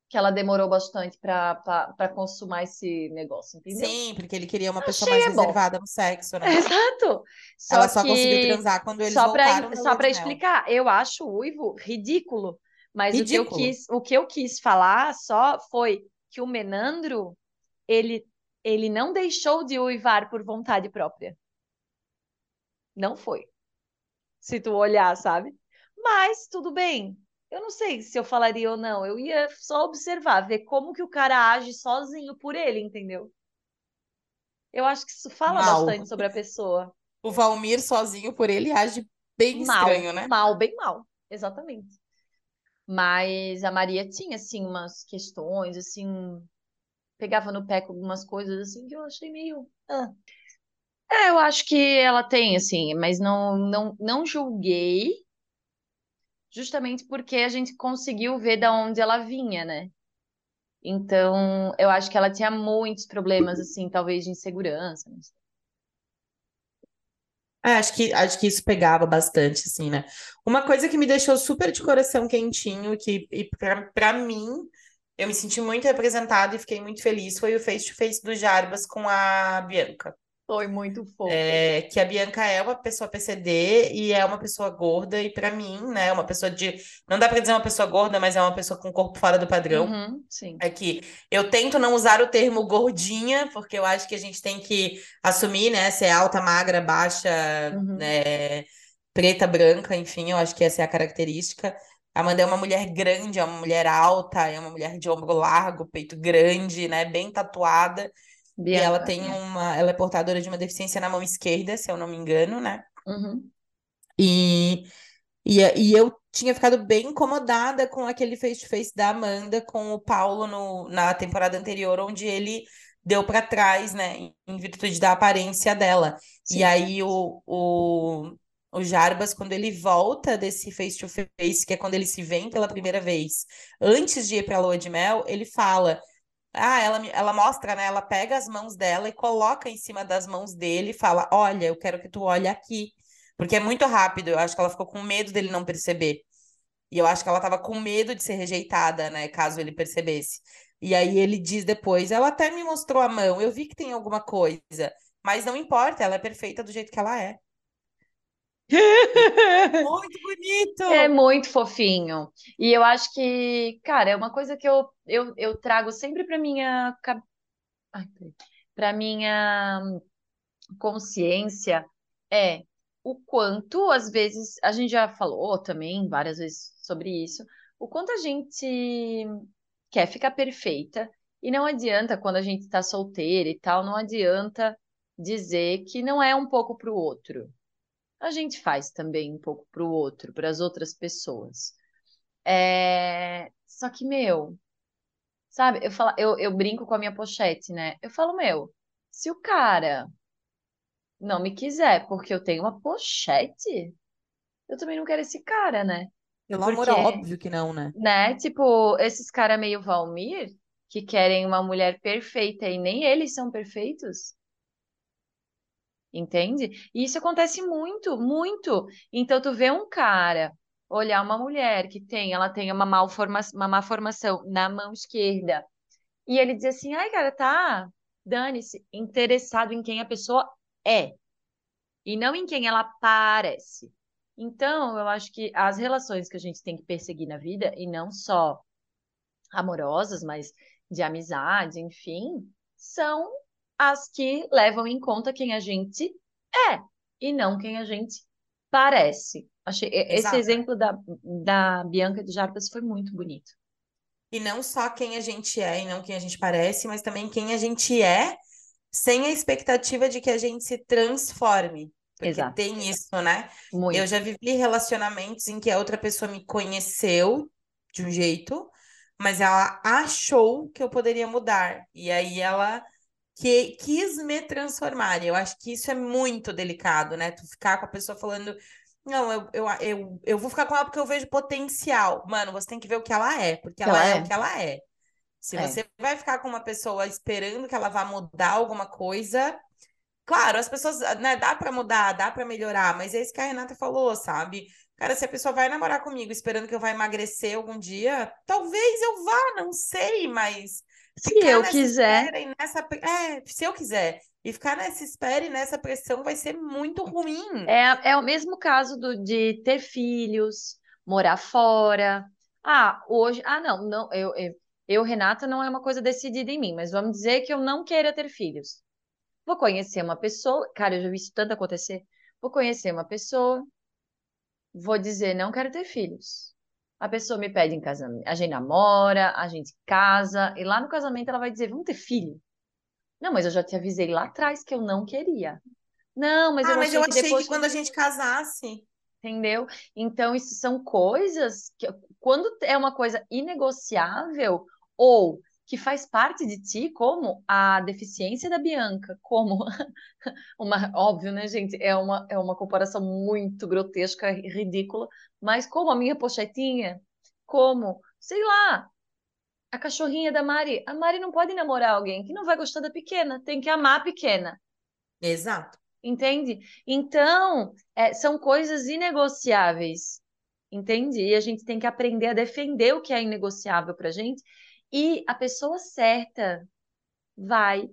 que ela demorou bastante para consumar esse negócio, entendeu? Sim, porque ele queria uma pessoa mais é reservada no sexo, né? Exato. Só ela só conseguiu transar quando eles só voltaram pra, Só para explicar, eu acho o uivo ridículo, mas ridículo. O, que eu quis, o que eu quis falar só foi que o Menandro, ele, ele não deixou de uivar por vontade própria. Não foi se tu olhar, sabe? Mas tudo bem. Eu não sei se eu falaria ou não. Eu ia só observar, ver como que o cara age sozinho por ele, entendeu? Eu acho que isso fala mal. bastante sobre a pessoa. O Valmir sozinho por ele age bem mal, estranho, né? Mal, bem mal. Exatamente. Mas a Maria tinha, assim, umas questões, assim, pegava no pé com algumas coisas, assim, que eu achei meio. Ah. É, eu acho que ela tem, assim, mas não, não, não julguei, justamente porque a gente conseguiu ver da onde ela vinha, né? Então, eu acho que ela tinha muitos problemas, assim, talvez de insegurança. É, acho que, acho que isso pegava bastante, assim, né? Uma coisa que me deixou super de coração quentinho, que e pra, pra mim, eu me senti muito representada e fiquei muito feliz, foi o face-to-face -face do Jarbas com a Bianca. Foi muito fofo. É, que a Bianca é uma pessoa PCD e é uma pessoa gorda, e para mim, né, uma pessoa de. Não dá para dizer uma pessoa gorda, mas é uma pessoa com corpo fora do padrão. Uhum, sim. É que eu tento não usar o termo gordinha, porque eu acho que a gente tem que assumir, né, se é alta, magra, baixa, uhum. né, preta, branca, enfim, eu acho que essa é a característica. A Amanda é uma mulher grande, é uma mulher alta, é uma mulher de ombro largo, peito grande, né, bem tatuada. Bianca, e ela tem uma. Ela é portadora de uma deficiência na mão esquerda, se eu não me engano, né? Uhum. E, e, e eu tinha ficado bem incomodada com aquele face-to-face da Amanda com o Paulo no, na temporada anterior, onde ele deu para trás, né? Em virtude da aparência dela. Sim. E aí o, o, o Jarbas, quando ele volta desse face-to-face, -face, que é quando ele se vê pela primeira vez, antes de ir pra lua de mel, ele fala ah, ela, ela mostra, né? Ela pega as mãos dela e coloca em cima das mãos dele e fala: Olha, eu quero que tu olhe aqui. Porque é muito rápido, eu acho que ela ficou com medo dele não perceber. E eu acho que ela tava com medo de ser rejeitada, né? Caso ele percebesse. E aí ele diz depois: Ela até me mostrou a mão, eu vi que tem alguma coisa. Mas não importa, ela é perfeita do jeito que ela é. Muito bonito! É muito fofinho. E eu acho que, cara, é uma coisa que eu, eu, eu trago sempre para minha para minha consciência é o quanto às vezes a gente já falou também várias vezes sobre isso, o quanto a gente quer ficar perfeita e não adianta quando a gente está solteira e tal, não adianta dizer que não é um pouco para o outro a gente faz também um pouco para o outro, para as outras pessoas. É... Só que, meu, sabe, eu, falo, eu, eu brinco com a minha pochete, né? Eu falo, meu, se o cara não me quiser porque eu tenho uma pochete, eu também não quero esse cara, né? Pelo amor, é óbvio que não, né? Né? Tipo, esses caras meio Valmir, que querem uma mulher perfeita e nem eles são perfeitos entende? E isso acontece muito, muito. Então, tu vê um cara olhar uma mulher que tem, ela tem uma, malforma, uma má formação na mão esquerda, e ele diz assim, ai, cara, tá, dane-se, interessado em quem a pessoa é, e não em quem ela parece. Então, eu acho que as relações que a gente tem que perseguir na vida, e não só amorosas, mas de amizade, enfim, são as que levam em conta quem a gente é e não quem a gente parece. Achei Exato. esse exemplo da, da Bianca de Jarbas foi muito bonito. E não só quem a gente é e não quem a gente parece, mas também quem a gente é sem a expectativa de que a gente se transforme. Porque Exato. tem isso, né? Muito. Eu já vivi relacionamentos em que a outra pessoa me conheceu de um jeito, mas ela achou que eu poderia mudar. E aí ela que quis me transformar. E eu acho que isso é muito delicado, né? Tu ficar com a pessoa falando, não, eu, eu, eu, eu vou ficar com ela porque eu vejo potencial. Mano, você tem que ver o que ela é, porque ela, ela é. é. o que ela é. Se é. você vai ficar com uma pessoa esperando que ela vá mudar alguma coisa, claro, as pessoas, né, dá para mudar, dá para melhorar, mas é isso que a Renata falou, sabe? Cara, se a pessoa vai namorar comigo esperando que eu vá emagrecer algum dia, talvez eu vá, não sei, mas se eu quiser. Nessa, é, se eu quiser. E ficar nessa espera e nessa pressão vai ser muito ruim. É, é o mesmo caso do, de ter filhos, morar fora. Ah, hoje. Ah, não, não. Eu, eu, eu, Renata, não é uma coisa decidida em mim, mas vamos dizer que eu não queira ter filhos. Vou conhecer uma pessoa. Cara, eu já vi isso tanto acontecer. Vou conhecer uma pessoa. Vou dizer, não quero ter filhos. A pessoa me pede em casamento, a gente namora, a gente casa, e lá no casamento ela vai dizer: vamos ter filho. Não, mas eu já te avisei lá atrás que eu não queria. Não, mas ah, eu mas achei eu que achei depois... que quando a gente casasse. Entendeu? Então, isso são coisas que, quando é uma coisa inegociável, ou que faz parte de ti, como a deficiência da Bianca, como uma, óbvio, né, gente? É uma, é uma comparação muito grotesca e ridícula, mas como a minha pochetinha, como, sei lá, a cachorrinha da Mari. A Mari não pode namorar alguém que não vai gostar da pequena, tem que amar a pequena. Exato. Entende? Então, é, são coisas inegociáveis. Entende? E a gente tem que aprender a defender o que é inegociável pra gente e a pessoa certa vai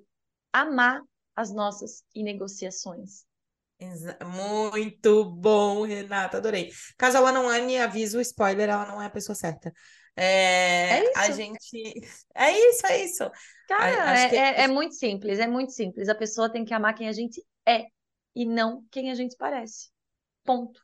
amar as nossas negociações. Muito bom, Renata, adorei. Caso ela não ame, aviso o spoiler, ela não é a pessoa certa. É, é isso. A gente. É isso, é isso. Cara, é, que... é, é muito simples, é muito simples. A pessoa tem que amar quem a gente é e não quem a gente parece. Ponto.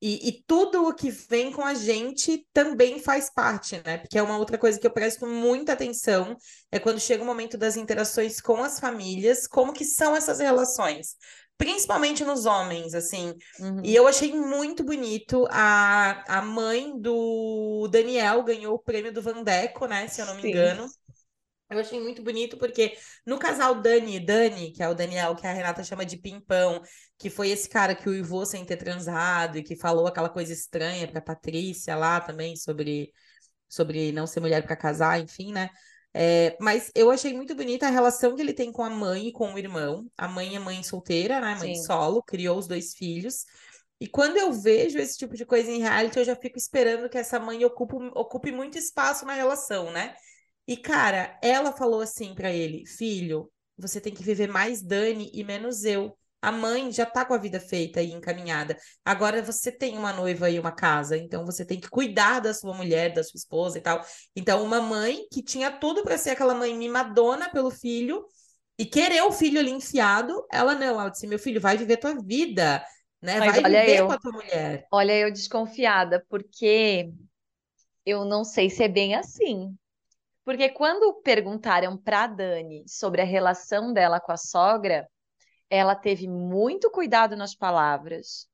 E, e, tudo o que vem com a gente também faz parte, né? Porque é uma outra coisa que eu presto muita atenção, é quando chega o momento das interações com as famílias, como que são essas relações. Principalmente nos homens, assim. Uhum. E eu achei muito bonito a, a mãe do Daniel ganhou o prêmio do Vandeco, né? Se eu não me Sim. engano. Eu achei muito bonito porque no casal Dani e Dani, que é o Daniel, que a Renata chama de Pimpão, que foi esse cara que uivou sem ter transado e que falou aquela coisa estranha pra Patrícia lá também sobre, sobre não ser mulher para casar, enfim, né? É, mas eu achei muito bonita a relação que ele tem com a mãe e com o irmão. A mãe é mãe solteira, né? Mãe Sim. solo, criou os dois filhos. E quando eu vejo esse tipo de coisa em reality, eu já fico esperando que essa mãe ocupe, ocupe muito espaço na relação, né? E, cara, ela falou assim para ele: filho, você tem que viver mais Dani e menos eu. A mãe já tá com a vida feita e encaminhada. Agora você tem uma noiva e uma casa, então você tem que cuidar da sua mulher, da sua esposa e tal. Então, uma mãe que tinha tudo para ser aquela mãe mimadona pelo filho e querer o filho ali enfiado, ela não, ela disse: meu filho, vai viver tua vida, né? Mas vai viver eu, com a tua mulher. Olha, eu desconfiada, porque eu não sei se é bem assim. Porque quando perguntaram para Dani sobre a relação dela com a sogra, ela teve muito cuidado nas palavras,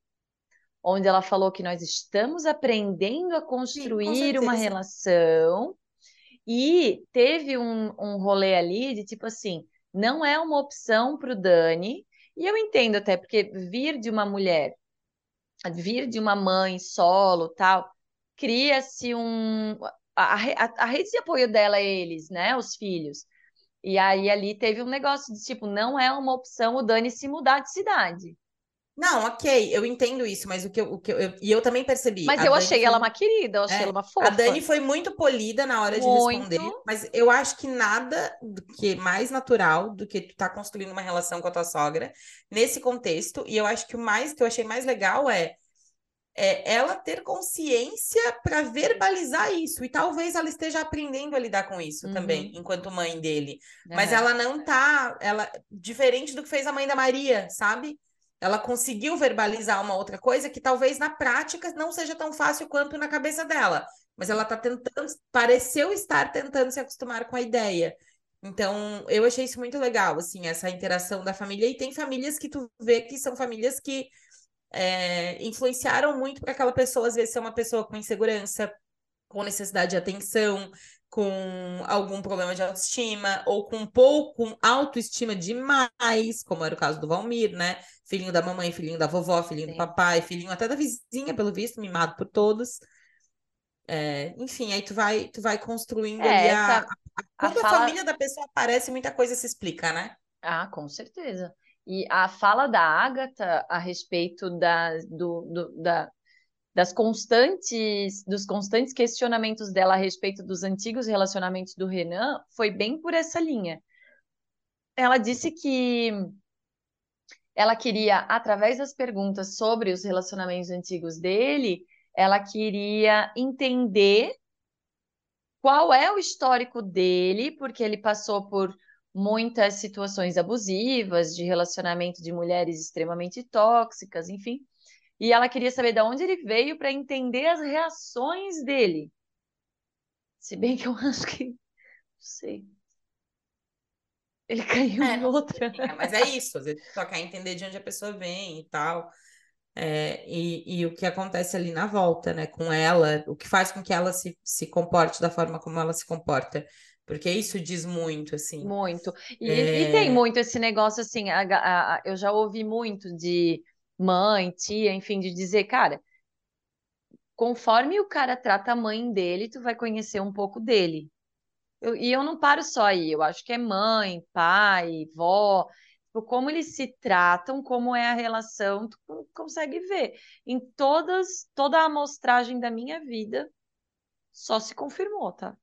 onde ela falou que nós estamos aprendendo a construir Sim, uma relação e teve um, um rolê ali de tipo assim, não é uma opção para o Dani, e eu entendo até, porque vir de uma mulher, vir de uma mãe solo, tal, cria-se um a, a, a rede de apoio dela é eles, né? Os filhos. E aí ali teve um negócio de tipo, não é uma opção o Dani se mudar de cidade. Não, ok, eu entendo isso, mas o que eu, o que eu, e eu também percebi. Mas eu Dani achei foi... ela uma querida, eu achei é, ela uma fofa. A Dani foi muito polida na hora de muito. responder, mas eu acho que nada do que mais natural do que tu tá construindo uma relação com a tua sogra nesse contexto. E eu acho que o mais que eu achei mais legal é é ela ter consciência para verbalizar isso. E talvez ela esteja aprendendo a lidar com isso uhum. também, enquanto mãe dele. Mas ela não tá, ela diferente do que fez a mãe da Maria, sabe? Ela conseguiu verbalizar uma outra coisa que talvez na prática não seja tão fácil quanto na cabeça dela. Mas ela tá tentando, pareceu estar tentando se acostumar com a ideia. Então, eu achei isso muito legal, assim, essa interação da família. E tem famílias que tu vê que são famílias que é, influenciaram muito para aquela pessoa, às vezes, ser uma pessoa com insegurança, com necessidade de atenção, com algum problema de autoestima, ou com pouco autoestima demais, como era o caso do Valmir, né? Filhinho da mamãe, filhinho da vovó, filhinho Sim. do papai, filhinho até da vizinha, pelo visto, mimado por todos. É, enfim, aí tu vai, tu vai construindo é, essa, a, a, Quando a, fala... a família da pessoa aparece, muita coisa se explica, né? Ah, com certeza. E a fala da Agatha a respeito da, do, do, da, das constantes, dos constantes questionamentos dela a respeito dos antigos relacionamentos do Renan foi bem por essa linha. Ela disse que ela queria, através das perguntas sobre os relacionamentos antigos dele, ela queria entender qual é o histórico dele, porque ele passou por muitas situações abusivas, de relacionamento de mulheres extremamente tóxicas, enfim. E ela queria saber de onde ele veio para entender as reações dele. Se bem que eu acho que. Não sei. Ele caiu é, em outra. mas é isso, às vezes só quer entender de onde a pessoa vem e tal. É, e, e, o que acontece ali na volta, né, com ela, o que faz com que ela se, se comporte da forma como ela se comporta. Porque isso diz muito, assim. Muito. E, é... e tem muito esse negócio, assim, a, a, a, eu já ouvi muito de mãe, tia, enfim, de dizer, cara, conforme o cara trata a mãe dele, tu vai conhecer um pouco dele. Eu, e eu não paro só aí, eu acho que é mãe, pai, vó, tipo, como eles se tratam, como é a relação, tu consegue ver. Em todas, toda a amostragem da minha vida, só se confirmou, tá?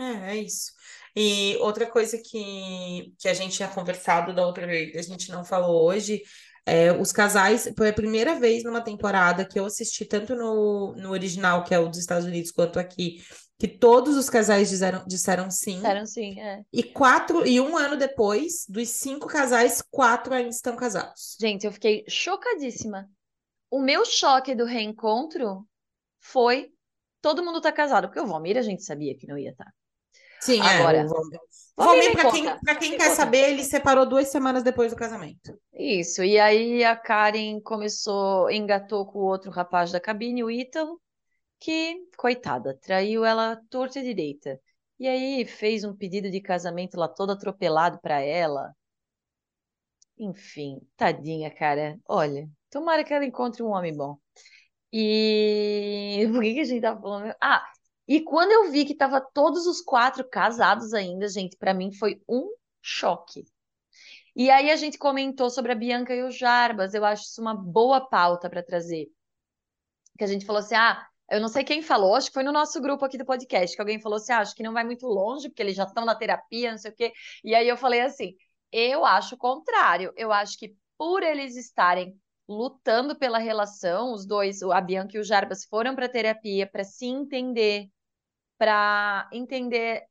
É, é isso. E outra coisa que, que a gente tinha conversado da outra vez, a gente não falou hoje, é, os casais, foi a primeira vez numa temporada que eu assisti, tanto no, no original, que é o dos Estados Unidos, quanto aqui, que todos os casais disseram, disseram sim. Disseram sim, é. E quatro, e um ano depois, dos cinco casais, quatro ainda estão casados. Gente, eu fiquei chocadíssima. O meu choque do reencontro foi todo mundo tá casado, porque o Valmir a gente sabia que não ia estar. Sim, é, Agora, é. Valmir, para quem, pra quem quer saber, ele separou duas semanas depois do casamento. Isso, e aí a Karen começou, engatou com o outro rapaz da cabine, o Ítalo, que, coitada, traiu ela torta e direita. E aí fez um pedido de casamento lá todo atropelado para ela. Enfim, tadinha, cara. Olha, tomara que ela encontre um homem bom. E por que, que a gente tá falando? Ah, e quando eu vi que tava todos os quatro casados ainda, gente, para mim foi um choque. E aí a gente comentou sobre a Bianca e o Jarbas, eu acho isso uma boa pauta para trazer. Que a gente falou assim: "Ah, eu não sei quem falou, acho que foi no nosso grupo aqui do podcast, que alguém falou assim: ah, acho que não vai muito longe, porque eles já estão na terapia, não sei o quê". E aí eu falei assim: "Eu acho o contrário. Eu acho que por eles estarem lutando pela relação, os dois, a Bianca e o Jarbas foram para terapia para se entender, para entender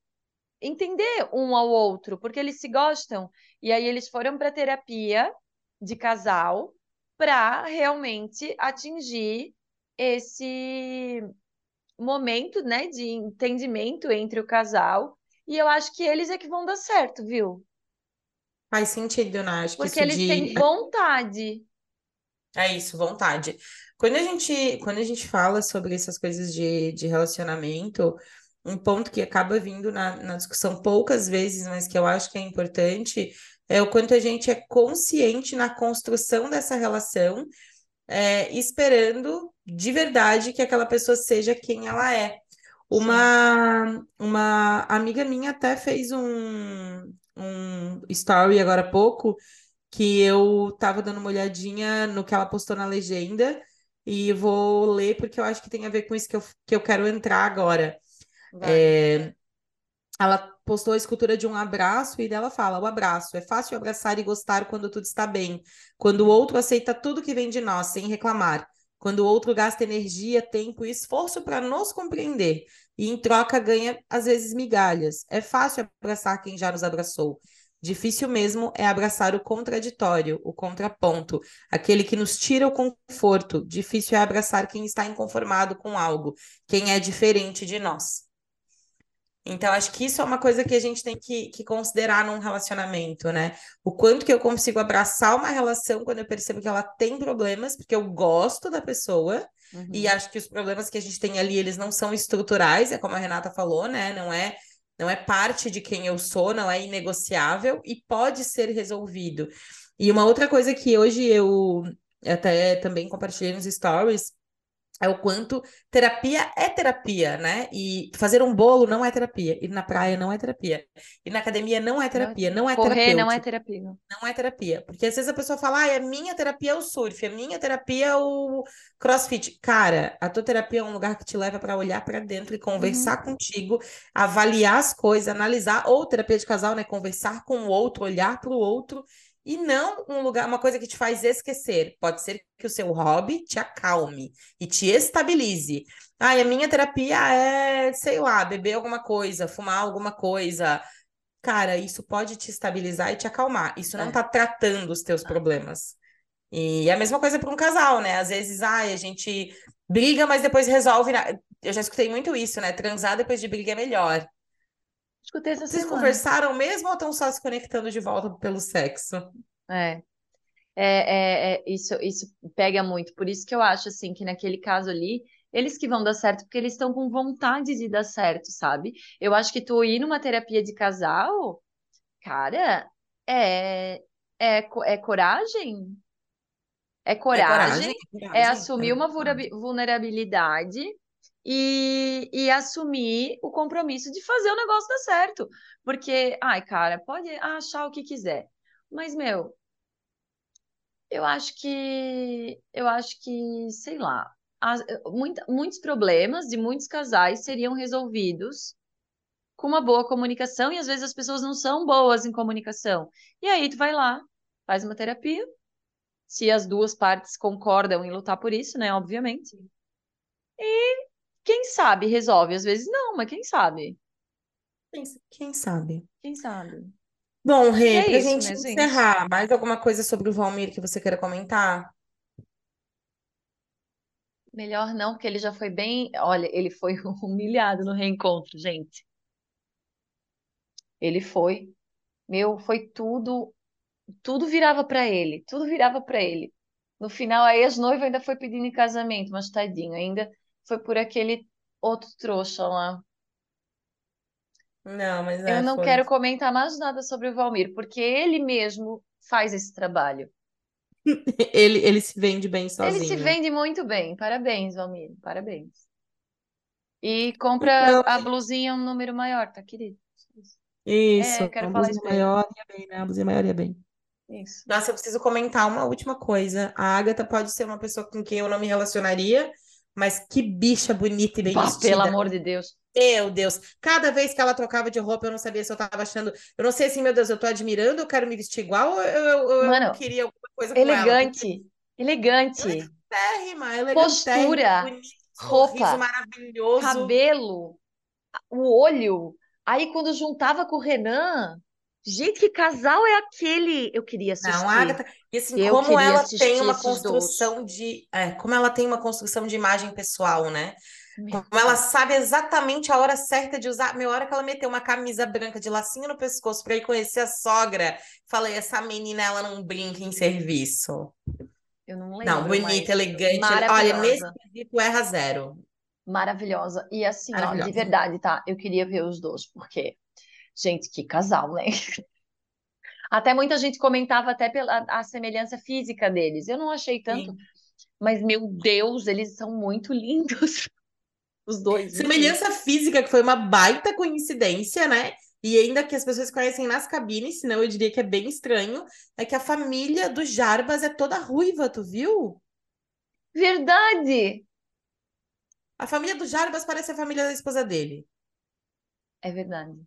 entender um ao outro, porque eles se gostam. E aí eles foram para terapia de casal para realmente atingir esse momento, né, de entendimento entre o casal. E eu acho que eles é que vão dar certo, viu? Faz sentido, né? Acho Porque eles de... têm vontade. É isso, vontade. Quando a gente, quando a gente fala sobre essas coisas de, de relacionamento, um ponto que acaba vindo na, na discussão poucas vezes, mas que eu acho que é importante, é o quanto a gente é consciente na construção dessa relação, é, esperando de verdade que aquela pessoa seja quem ela é. Uma, uma amiga minha até fez um, um story agora há pouco que eu tava dando uma olhadinha no que ela postou na legenda e vou ler porque eu acho que tem a ver com isso que eu, que eu quero entrar agora. É, ela postou a escultura de um abraço e dela fala: o abraço é fácil abraçar e gostar quando tudo está bem, quando o outro aceita tudo que vem de nós sem reclamar. quando o outro gasta energia, tempo e esforço para nos compreender e em troca ganha às vezes migalhas. É fácil abraçar quem já nos abraçou. Difícil mesmo é abraçar o contraditório, o contraponto, aquele que nos tira o conforto. Difícil é abraçar quem está inconformado com algo, quem é diferente de nós. Então, acho que isso é uma coisa que a gente tem que, que, considerar num relacionamento, né? O quanto que eu consigo abraçar uma relação quando eu percebo que ela tem problemas, porque eu gosto da pessoa, uhum. e acho que os problemas que a gente tem ali, eles não são estruturais, é como a Renata falou, né? Não é não é parte de quem eu sou, não é inegociável e pode ser resolvido. E uma outra coisa que hoje eu até também compartilhei nos stories é o quanto terapia é terapia, né? E fazer um bolo não é terapia, ir na praia não é terapia, ir na academia não é terapia, não é Correr não é terapia. Não é terapia, porque às vezes a pessoa fala, ah, a minha terapia é o surf, a minha terapia é o crossfit. Cara, a tua terapia é um lugar que te leva para olhar para dentro e conversar uhum. contigo, avaliar as coisas, analisar, ou terapia de casal, né? Conversar com o outro, olhar para o outro e não um lugar, uma coisa que te faz esquecer. Pode ser que o seu hobby te acalme e te estabilize. Ah, a minha terapia é, sei lá, beber alguma coisa, fumar alguma coisa. Cara, isso pode te estabilizar e te acalmar. Isso não é. tá tratando os teus problemas. E é a mesma coisa para um casal, né? Às vezes, ah, a gente briga, mas depois resolve. Eu já escutei muito isso, né? Transar depois de briga é melhor. Escutei essa Vocês semana. conversaram mesmo ou estão só se conectando de volta pelo sexo? É. É, é, é, isso, isso pega muito. Por isso que eu acho assim que naquele caso ali, eles que vão dar certo, porque eles estão com vontade de dar certo, sabe? Eu acho que tu ir numa terapia de casal, cara, é, é, é coragem. É coragem, é, coragem, é, coragem, é assumir uma vulnerabilidade e, e assumir o compromisso de fazer o negócio dar certo. Porque, ai, cara, pode achar o que quiser. Mas, meu, eu acho que, eu acho que, sei lá, as, muita, muitos problemas de muitos casais seriam resolvidos com uma boa comunicação e às vezes as pessoas não são boas em comunicação. E aí tu vai lá, faz uma terapia, se as duas partes concordam em lutar por isso, né, obviamente. E quem sabe resolve, às vezes não, mas quem sabe? Quem, quem sabe? Quem sabe? Bom, Rê, é pra isso, gente né, encerrar, gente? mais alguma coisa sobre o Valmir que você queira comentar? Melhor não, porque ele já foi bem. Olha, ele foi humilhado no reencontro, gente. Ele foi. Meu, foi tudo. Tudo virava para ele. Tudo virava para ele. No final, a ex-noiva ainda foi pedindo em casamento, mas tadinho, ainda foi por aquele outro trouxa lá. Não, mas Eu é, não foi. quero comentar mais nada sobre o Valmir, porque ele mesmo faz esse trabalho. Ele, ele se vende bem Ele se vende muito bem. Parabéns, Valmir. Parabéns. E compra Então, a blusinha um número maior, tá, querido? isso, É, eu quero uma falar blusinha isso pra ele. maior ia bem, né? A blusinha maior ia bem. Isso. Nossa, eu preciso comentar uma última coisa. A Agatha pode ser uma pessoa com quem eu não me relacionaria, mas que bicha bonita e bem Pá, vestida. pelo amor de Deus. Meu Deus, cada vez que ela trocava de roupa, eu não sabia se eu tava achando. Eu não sei assim, meu Deus, eu tô admirando, eu quero me vestir igual, ou eu, eu, eu Mano, queria alguma coisa com ela. Elegante. Elegante. térrima, é Postura, bonito, roupa, maravilhoso. cabelo, o olho. Aí quando juntava com o Renan, gente, que casal é aquele? Eu queria Não, assistir. Agatha, e assim, Eu como ela tem uma esses dois. construção de, é, como ela tem uma construção de imagem pessoal, né? Meu Como ela sabe exatamente a hora certa de usar. Meu, a hora que ela meteu uma camisa branca de lacinho no pescoço para ir conhecer a sogra, falei, essa menina, ela não brinca em serviço. Eu não Não, lembro, bonita, mas elegante. Olha, nesse quesito erra zero. Maravilhosa. E assim, ó, de verdade, tá? Eu queria ver os dois, porque, gente, que casal, né? Até muita gente comentava até pela a semelhança física deles. Eu não achei tanto, Sim. mas meu Deus, eles são muito lindos, os dois, lindos. Semelhança física, que foi uma baita coincidência, né? E ainda que as pessoas conhecem nas cabines, senão eu diria que é bem estranho, é que a família do Jarbas é toda ruiva, tu viu? Verdade! A família do Jarbas parece a família da esposa dele. É verdade.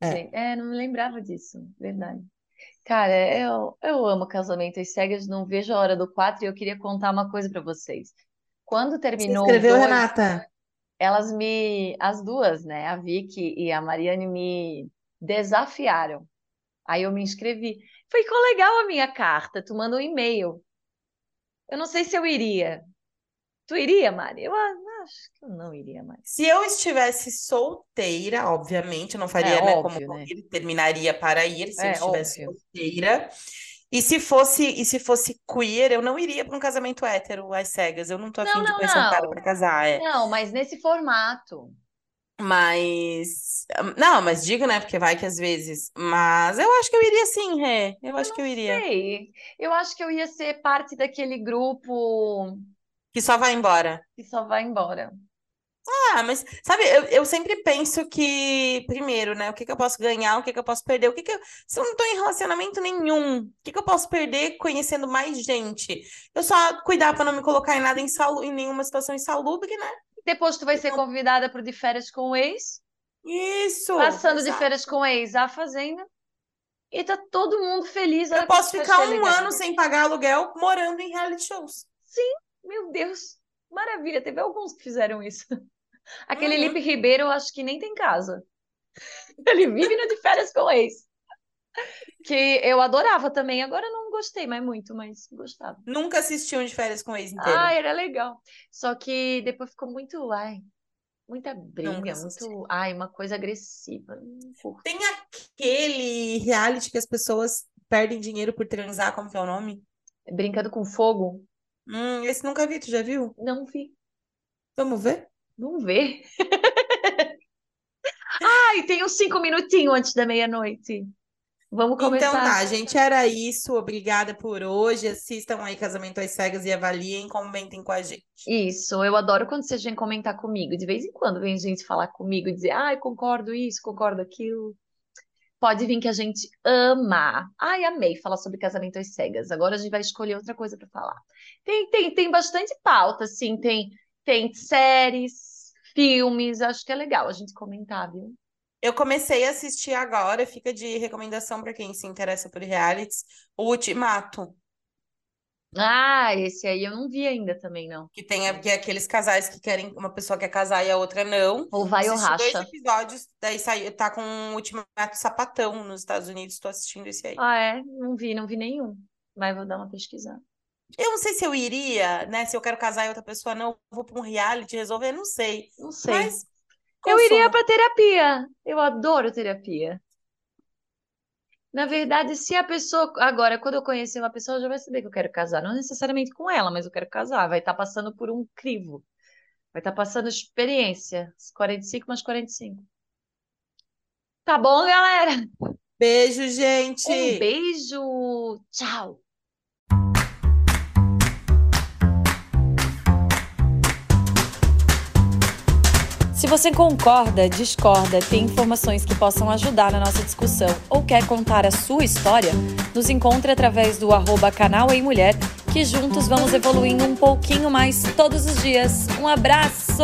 É. É, não me lembrava disso. Verdade. Cara, eu, eu amo casamento às cegas, não vejo a hora do quatro e eu queria contar uma coisa pra vocês. Quando terminou. Você escreveu, dois, Renata? Elas me. As duas, né? A Vicky e a Mariane me desafiaram. Aí eu me inscrevi. Ficou legal a minha carta. Tu manda um e-mail. Eu não sei se eu iria. Tu iria, Mari? Eu acho que eu não iria mais. Se eu estivesse solteira, obviamente, eu não faria, é, né, óbvio, como né? ele terminaria para ir, se é, eu estivesse óbvio. solteira. E se fosse, e se fosse queer, eu não iria para um casamento hétero às cegas. Eu não tô afim não, de conhecer não. um cara para casar. É. Não, mas nesse formato. Mas. Não, mas digo, né? Porque vai que às vezes. Mas eu acho que eu iria sim, Rê. Eu, eu acho que eu iria. Sei. Eu acho que eu ia ser parte daquele grupo. Que só vai embora. Que só vai embora. Ah, mas sabe, eu, eu sempre penso que, primeiro, né? O que, que eu posso ganhar, o que, que eu posso perder, o que, que eu. Se eu não tô em relacionamento nenhum, o que, que eu posso perder conhecendo mais gente? Eu só cuidar para não me colocar em nada insalu... em nenhuma situação insalubre, né? Depois tu vai ser então convidada para de férias com o ex. Isso! Passando exato. de férias com o ex à fazenda. E tá todo mundo feliz. Eu posso ficar um ano sem pagar aluguel morando em reality shows. Sim, meu Deus. Maravilha, teve alguns que fizeram isso. Aquele uhum. Lipe Ribeiro, eu acho que nem tem casa. Ele vive no de férias com o ex. Que eu adorava também. Agora não gostei mais muito, mas gostava. Nunca assisti um de férias com o ex inteiro. Ah, era legal. Só que depois ficou muito, ai, muita briga, muito, ai, uma coisa agressiva. Tem aquele reality que as pessoas perdem dinheiro por transar, como que é o nome? Brincando com fogo. Hum, esse nunca vi, tu já viu? Não vi. Vamos ver? Vamos ver. Ai, tem uns cinco minutinhos antes da meia-noite. Vamos começar. Então tá, gente, era isso. Obrigada por hoje. Assistam aí Casamento às Cegas e avaliem, comentem com a gente. Isso, eu adoro quando vocês vêm comentar comigo. De vez em quando vem gente falar comigo e dizer, ai, concordo isso, concordo aquilo. Pode vir que a gente ama. Ai, amei falar sobre casamento às cegas. Agora a gente vai escolher outra coisa para falar. Tem, tem, tem bastante pauta, assim. Tem, tem séries, filmes. Acho que é legal a gente comentar, viu? Eu comecei a assistir agora, fica de recomendação para quem se interessa por realities, o Ultimato. Ah, esse aí eu não vi ainda também, não. Que tem que é aqueles casais que querem, uma pessoa quer casar e a outra não. Ou vai ou racha. dois episódios, daí sai, tá com o Ultimato Sapatão nos Estados Unidos, tô assistindo esse aí. Ah, é? Não vi, não vi nenhum. Mas vou dar uma pesquisada. Eu não sei se eu iria, né? Se eu quero casar e outra pessoa não, vou para um reality resolver, não sei. Não sei. Mas eu iria para terapia. Eu adoro terapia. Na verdade, se a pessoa. Agora, quando eu conhecer uma pessoa, já vai saber que eu quero casar. Não necessariamente com ela, mas eu quero casar. Vai estar tá passando por um crivo. Vai estar tá passando experiência. 45 mais 45. Tá bom, galera? Beijo, gente. Um beijo. Tchau. Você concorda, discorda, tem informações que possam ajudar na nossa discussão ou quer contar a sua história, nos encontre através do arroba canal em Mulher, que juntos vamos evoluindo um pouquinho mais todos os dias. Um abraço!